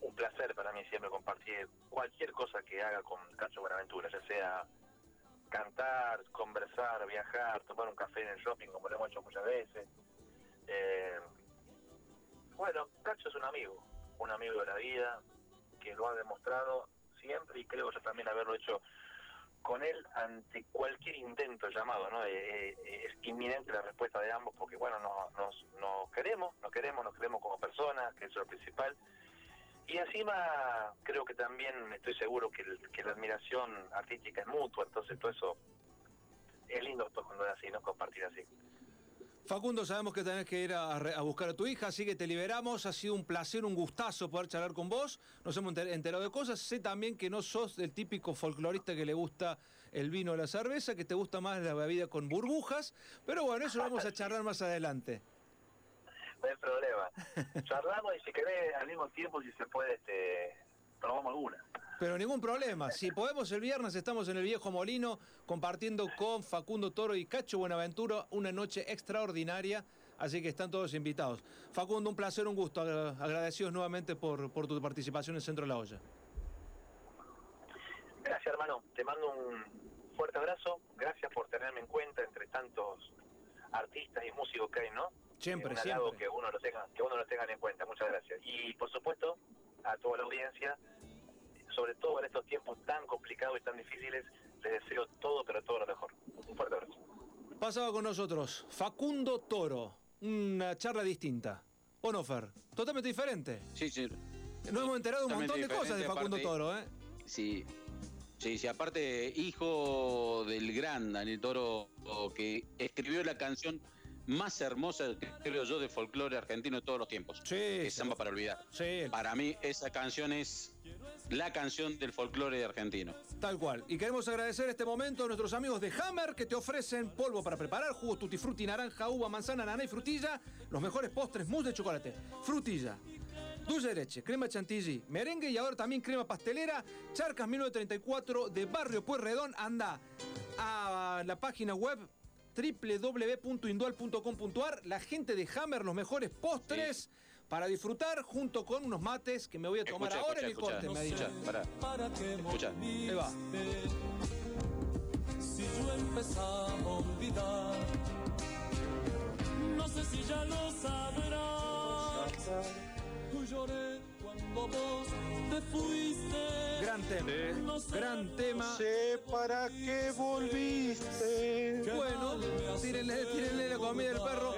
un placer para mí siempre compartir cualquier cosa que haga con Cacho Buenaventura, ya sea cantar, conversar, viajar, tomar un café en el shopping, como lo hemos hecho muchas veces. Eh, bueno, Cacho es un amigo, un amigo de la vida, que lo ha demostrado siempre y creo yo también haberlo hecho con él ante cualquier intento llamado, ¿no? Eh, eh, es inminente la respuesta de ambos porque, bueno, no- nos, nos queremos, nos queremos, nos queremos como personas, que eso es lo principal. Y encima creo que también estoy seguro que, la admiración artística es mutua, entonces todo eso es lindo cuando es así, ¿no? Compartir así. Facundo, sabemos que tenés que ir a, a buscar a tu hija, así que te liberamos. Ha sido un placer, un gustazo poder charlar con vos. Nos hemos enter- enterado de cosas. Sé también que no sos el típico folclorista que le gusta el vino o la cerveza, que te gusta más la bebida con burbujas. Pero bueno, eso lo vamos a charlar más adelante. No hay problema. Charlamos y si querés al mismo tiempo, si se puede, este, probamos alguna. Pero ningún problema. Si podemos, el viernes estamos en el Viejo Molino compartiendo con Facundo Toro y Cacho Buenaventura una noche extraordinaria. Así que están todos invitados. Facundo, un placer, un gusto. Agra- Agradecidos nuevamente por, por tu participación en Centro de la Olla. Gracias, hermano. Te mando un fuerte abrazo. Gracias por tenerme en cuenta entre tantos artistas y músicos que hay, ¿no? Siempre, un halago siempre. que uno lo tenga, que uno lo tengan en cuenta. Muchas gracias. Y por supuesto, a toda la audiencia, sobre todo en estos tiempos tan complicados y tan difíciles, les deseo todo, pero todo lo mejor. Un fuerte abrazo. Pasaba con nosotros Facundo Toro. Una charla distinta. ¿O no, Fer? Totalmente diferente. Sí, sí. Nos hemos enterado de un montón de cosas de Facundo aparte- Toro, ¿eh? Sí. Sí, sí, aparte, hijo del gran Daniel Toro, que escribió la canción más hermosa, creo yo, de folclore argentino de todos los tiempos. Sí. Es Samba para olvidar. Sí. Para mí, esa canción es la canción del folclore argentino. Tal cual. Y queremos agradecer este momento a nuestros amigos de Hammer que te ofrecen polvo para preparar, jugo tutti frutti, naranja, uva, manzana, nana y frutilla, los mejores postres, mousse de chocolate, frutilla, dulce de leche, crema chantilly, merengue y ahora también crema pastelera, Charcas 1934 de Barrio Pueyrredón. Anda a la página web www.indual.com.ar. La gente de Hammer, los mejores postres para disfrutar junto con unos mates que me voy a tomar Escucha, ahora en mi escucha, corte, escucha, me ha dicho. escucha, pará. Escucha. Ahí va. Si llueve empezaba a olvidar. No sé si ya lo sabrás. Yo lloré cuando vos te fuiste. Gran tema, ¿eh? gran tema. sé para qué volviste. Bueno, tírenle, tírenle la comida del perro.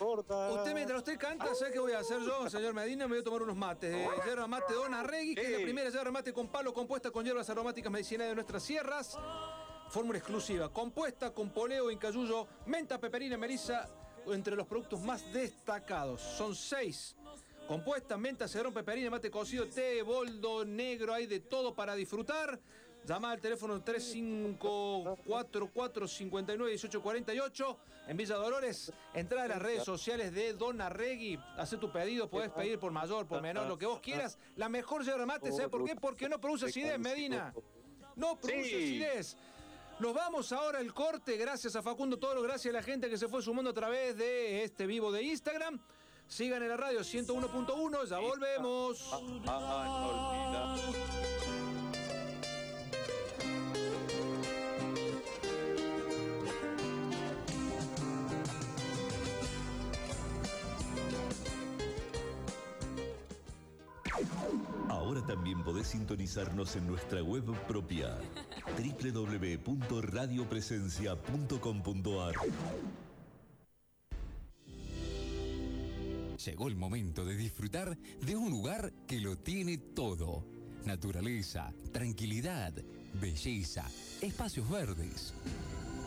Usted mientras usted canta, ¿sabe qué voy a hacer yo, señor Medina? Me voy a tomar unos mates. De yerba mate Dona Regui, que es la primera yerba mate con palo compuesta con hierbas aromáticas medicinales de nuestras sierras. Fórmula exclusiva, compuesta con poleo, incayuyo, menta, peperina, melisa, entre los productos más destacados. Son seis compuestas, menta, cedrón, peperina, mate cocido, té, boldo, negro, hay de todo para disfrutar. Llama al teléfono 3544-591848 en Villa Dolores. Entra a las redes sociales de Dona Regui. Hace tu pedido, podés pedir por mayor, por menor, lo que vos quieras. La mejor yerba mate, ¿sabes por qué? Porque no produce acidez, Medina. No produce Sí. acidez. Nos vamos ahora al corte, gracias a Facundo Toro, gracias a la gente que se fue sumando a través de este vivo de Instagram. Sigan en la radio 101.1, ya volvemos. Ahora también podés sintonizarnos en nuestra web propia www.radiopresencia.com.ar Llegó el momento de disfrutar de un lugar que lo tiene todo. Naturaleza, tranquilidad, belleza, espacios verdes.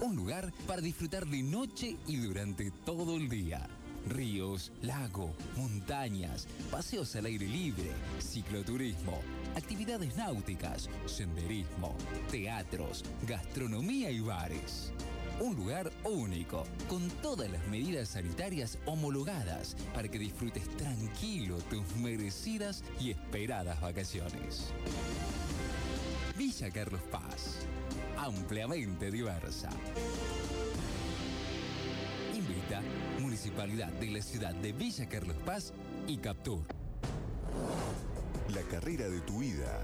Un lugar para disfrutar de noche y durante todo el día. Ríos, lago, montañas, paseos al aire libre, cicloturismo, actividades náuticas, senderismo, teatros, gastronomía y bares. Un lugar único, con todas las medidas sanitarias homologadas para que disfrutes tranquilo tus merecidas y esperadas vacaciones. Villa Carlos Paz, ampliamente diversa. Invita Municipalidad de la ciudad de Villa Carlos Paz y Captur. La carrera de tu vida.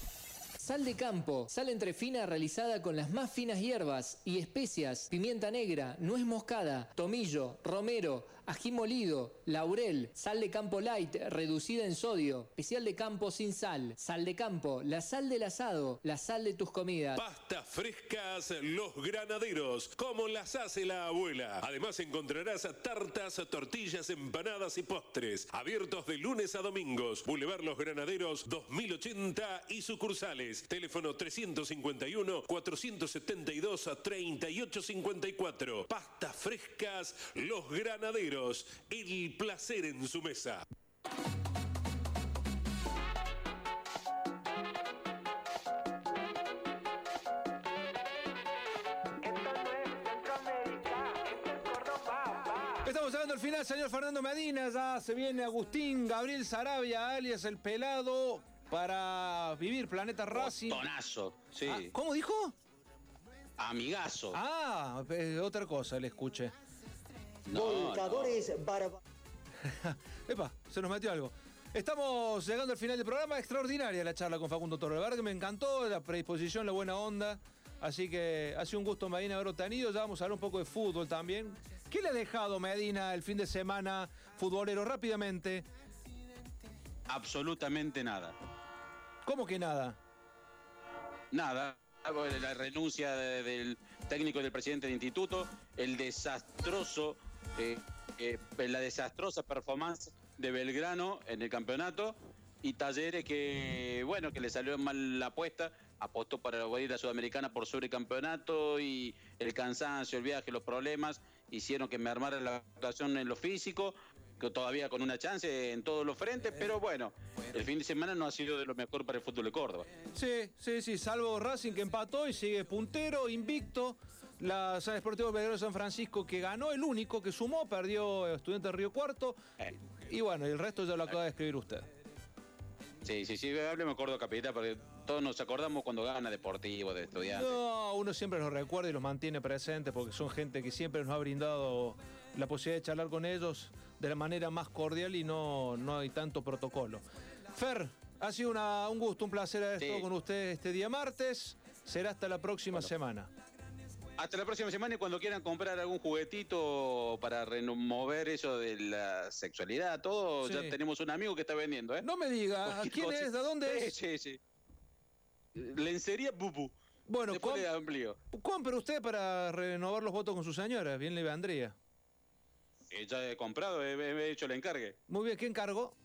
Sal de campo, sal entre fina realizada con las más finas hierbas y especias, pimienta negra, nuez moscada, tomillo, romero, ají molido, laurel, sal de campo light reducida en sodio, especial de campo sin sal, sal de campo, la sal del asado, la sal de tus comidas. Pastas frescas Los Granaderos, como las hace la abuela. Además encontrarás tartas, tortillas, empanadas y postres. Abiertos de lunes a domingos. Boulevard Los Granaderos 2080 y sucursales. Teléfono 351-472-3854. Pastas frescas Los Granaderos. El placer en su mesa. Estamos llegando al final, señor Fernando Medina. Ya se viene Agustín Gabriel Sarabia, alias El Pelado, para vivir Planeta Racing. Tonazo, sí. Ah, ¿Cómo dijo? Amigazo. Ah, otra cosa le escuché. Volcadores barba. Epa, se nos metió algo. Estamos llegando al final del programa. Extraordinaria la charla con Facundo Torre. La verdad que me encantó la predisposición, la buena onda. Así que ha sido un gusto, Medina, haberlo tenido. Ya vamos a hablar un poco de fútbol también. ¿Qué le ha dejado Medina el fin de semana futbolero rápidamente? Absolutamente nada. ¿Cómo que nada? Nada. La renuncia de- del técnico y del presidente del instituto, el desastroso, eh, eh, la desastrosa performance de Belgrano en el campeonato y Talleres que, bueno, que le salió mal la apuesta, apostó para ir a Sudamericana por sobre campeonato y el cansancio, el viaje, los problemas hicieron que me armara la actuación en lo físico, que todavía con una chance en todos los frentes, pero bueno, el fin de semana no ha sido de lo mejor para el fútbol de Córdoba. Sí, sí, sí, salvo Racing que empató y sigue puntero, invicto. La San Deportivo Belgrano San Francisco que ganó, el único que sumó, perdió Estudiante de Río Cuarto. Y bueno, el resto ya lo acaba de escribir usted. Sí, sí, sí, hábleme Córdoba Capital, porque todos nos acordamos cuando gana Deportivo, de Estudiantes. No, uno siempre los recuerda y los mantiene presentes porque son gente que siempre nos ha brindado la posibilidad de charlar con ellos de la manera más cordial y no, no hay tanto protocolo. Fer, ha sido una- un gusto, un placer haber estado con usted este día martes. Será hasta la próxima semana. Hasta la próxima semana y cuando quieran comprar algún juguetito para remover eso de la sexualidad, todo, Sí. ya tenemos un amigo que está vendiendo, ¿eh? No me diga, ¿a quién cosa. es? ¿De dónde es? Sí, sí, sí. Lencería Bubu. Bueno, Después com- le amplío. compre usted para renovar los votos con su señora. Bien le vendría. Eh, ya he comprado, he, he hecho el encargue. Muy bien, ¿quién cargó?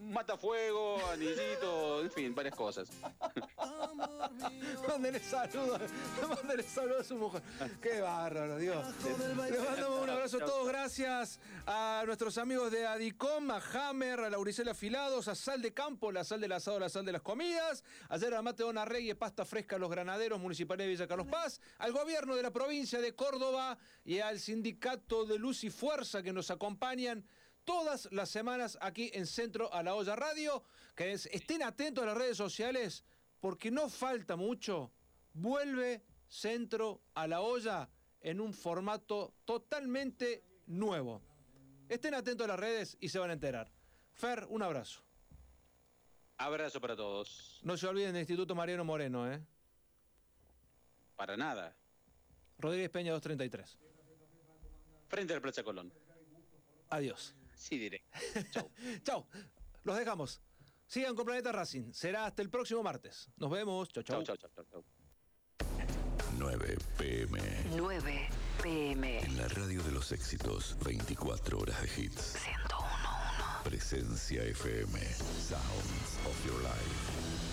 Matafuego, anillito, en fin, varias cosas. Mándele saludos, mándele saludos a su mujer. Qué bárbaro, Dios. Les mandamos un abrazo a todos. Gracias a nuestros amigos de Adicom, a Hammer, a Lauricela Afilados, a Sal de Campo, la sal del asado, la sal de las comidas. Ayer a Mate Don Arregui, pasta fresca a los granaderos municipales de Villa Carlos Paz. Al gobierno de la provincia de Córdoba y al sindicato de Luz y Fuerza que nos acompañan todas las semanas aquí en Centro a la Olla Radio. Que es- estén atentos a las redes sociales porque no falta mucho. Vuelve Centro a la Olla en un formato totalmente nuevo. Estén atentos a las redes y se van a enterar. Fer, un abrazo. Abrazo para todos. No se olviden del Instituto Mariano Moreno, ¿eh? Para nada. Rodríguez Peña 233. Frente al Plaza Colón. Adiós. Sí, diré. Chau. Los dejamos. Sigan con Planeta Racing. Será hasta el próximo martes. Nos vemos. Chau, chau. Chau, chau, chau, chau. 9 pm. 9 pm. En la radio de los éxitos, 24 horas de hits. 101.1. Presencia FM. Sounds of your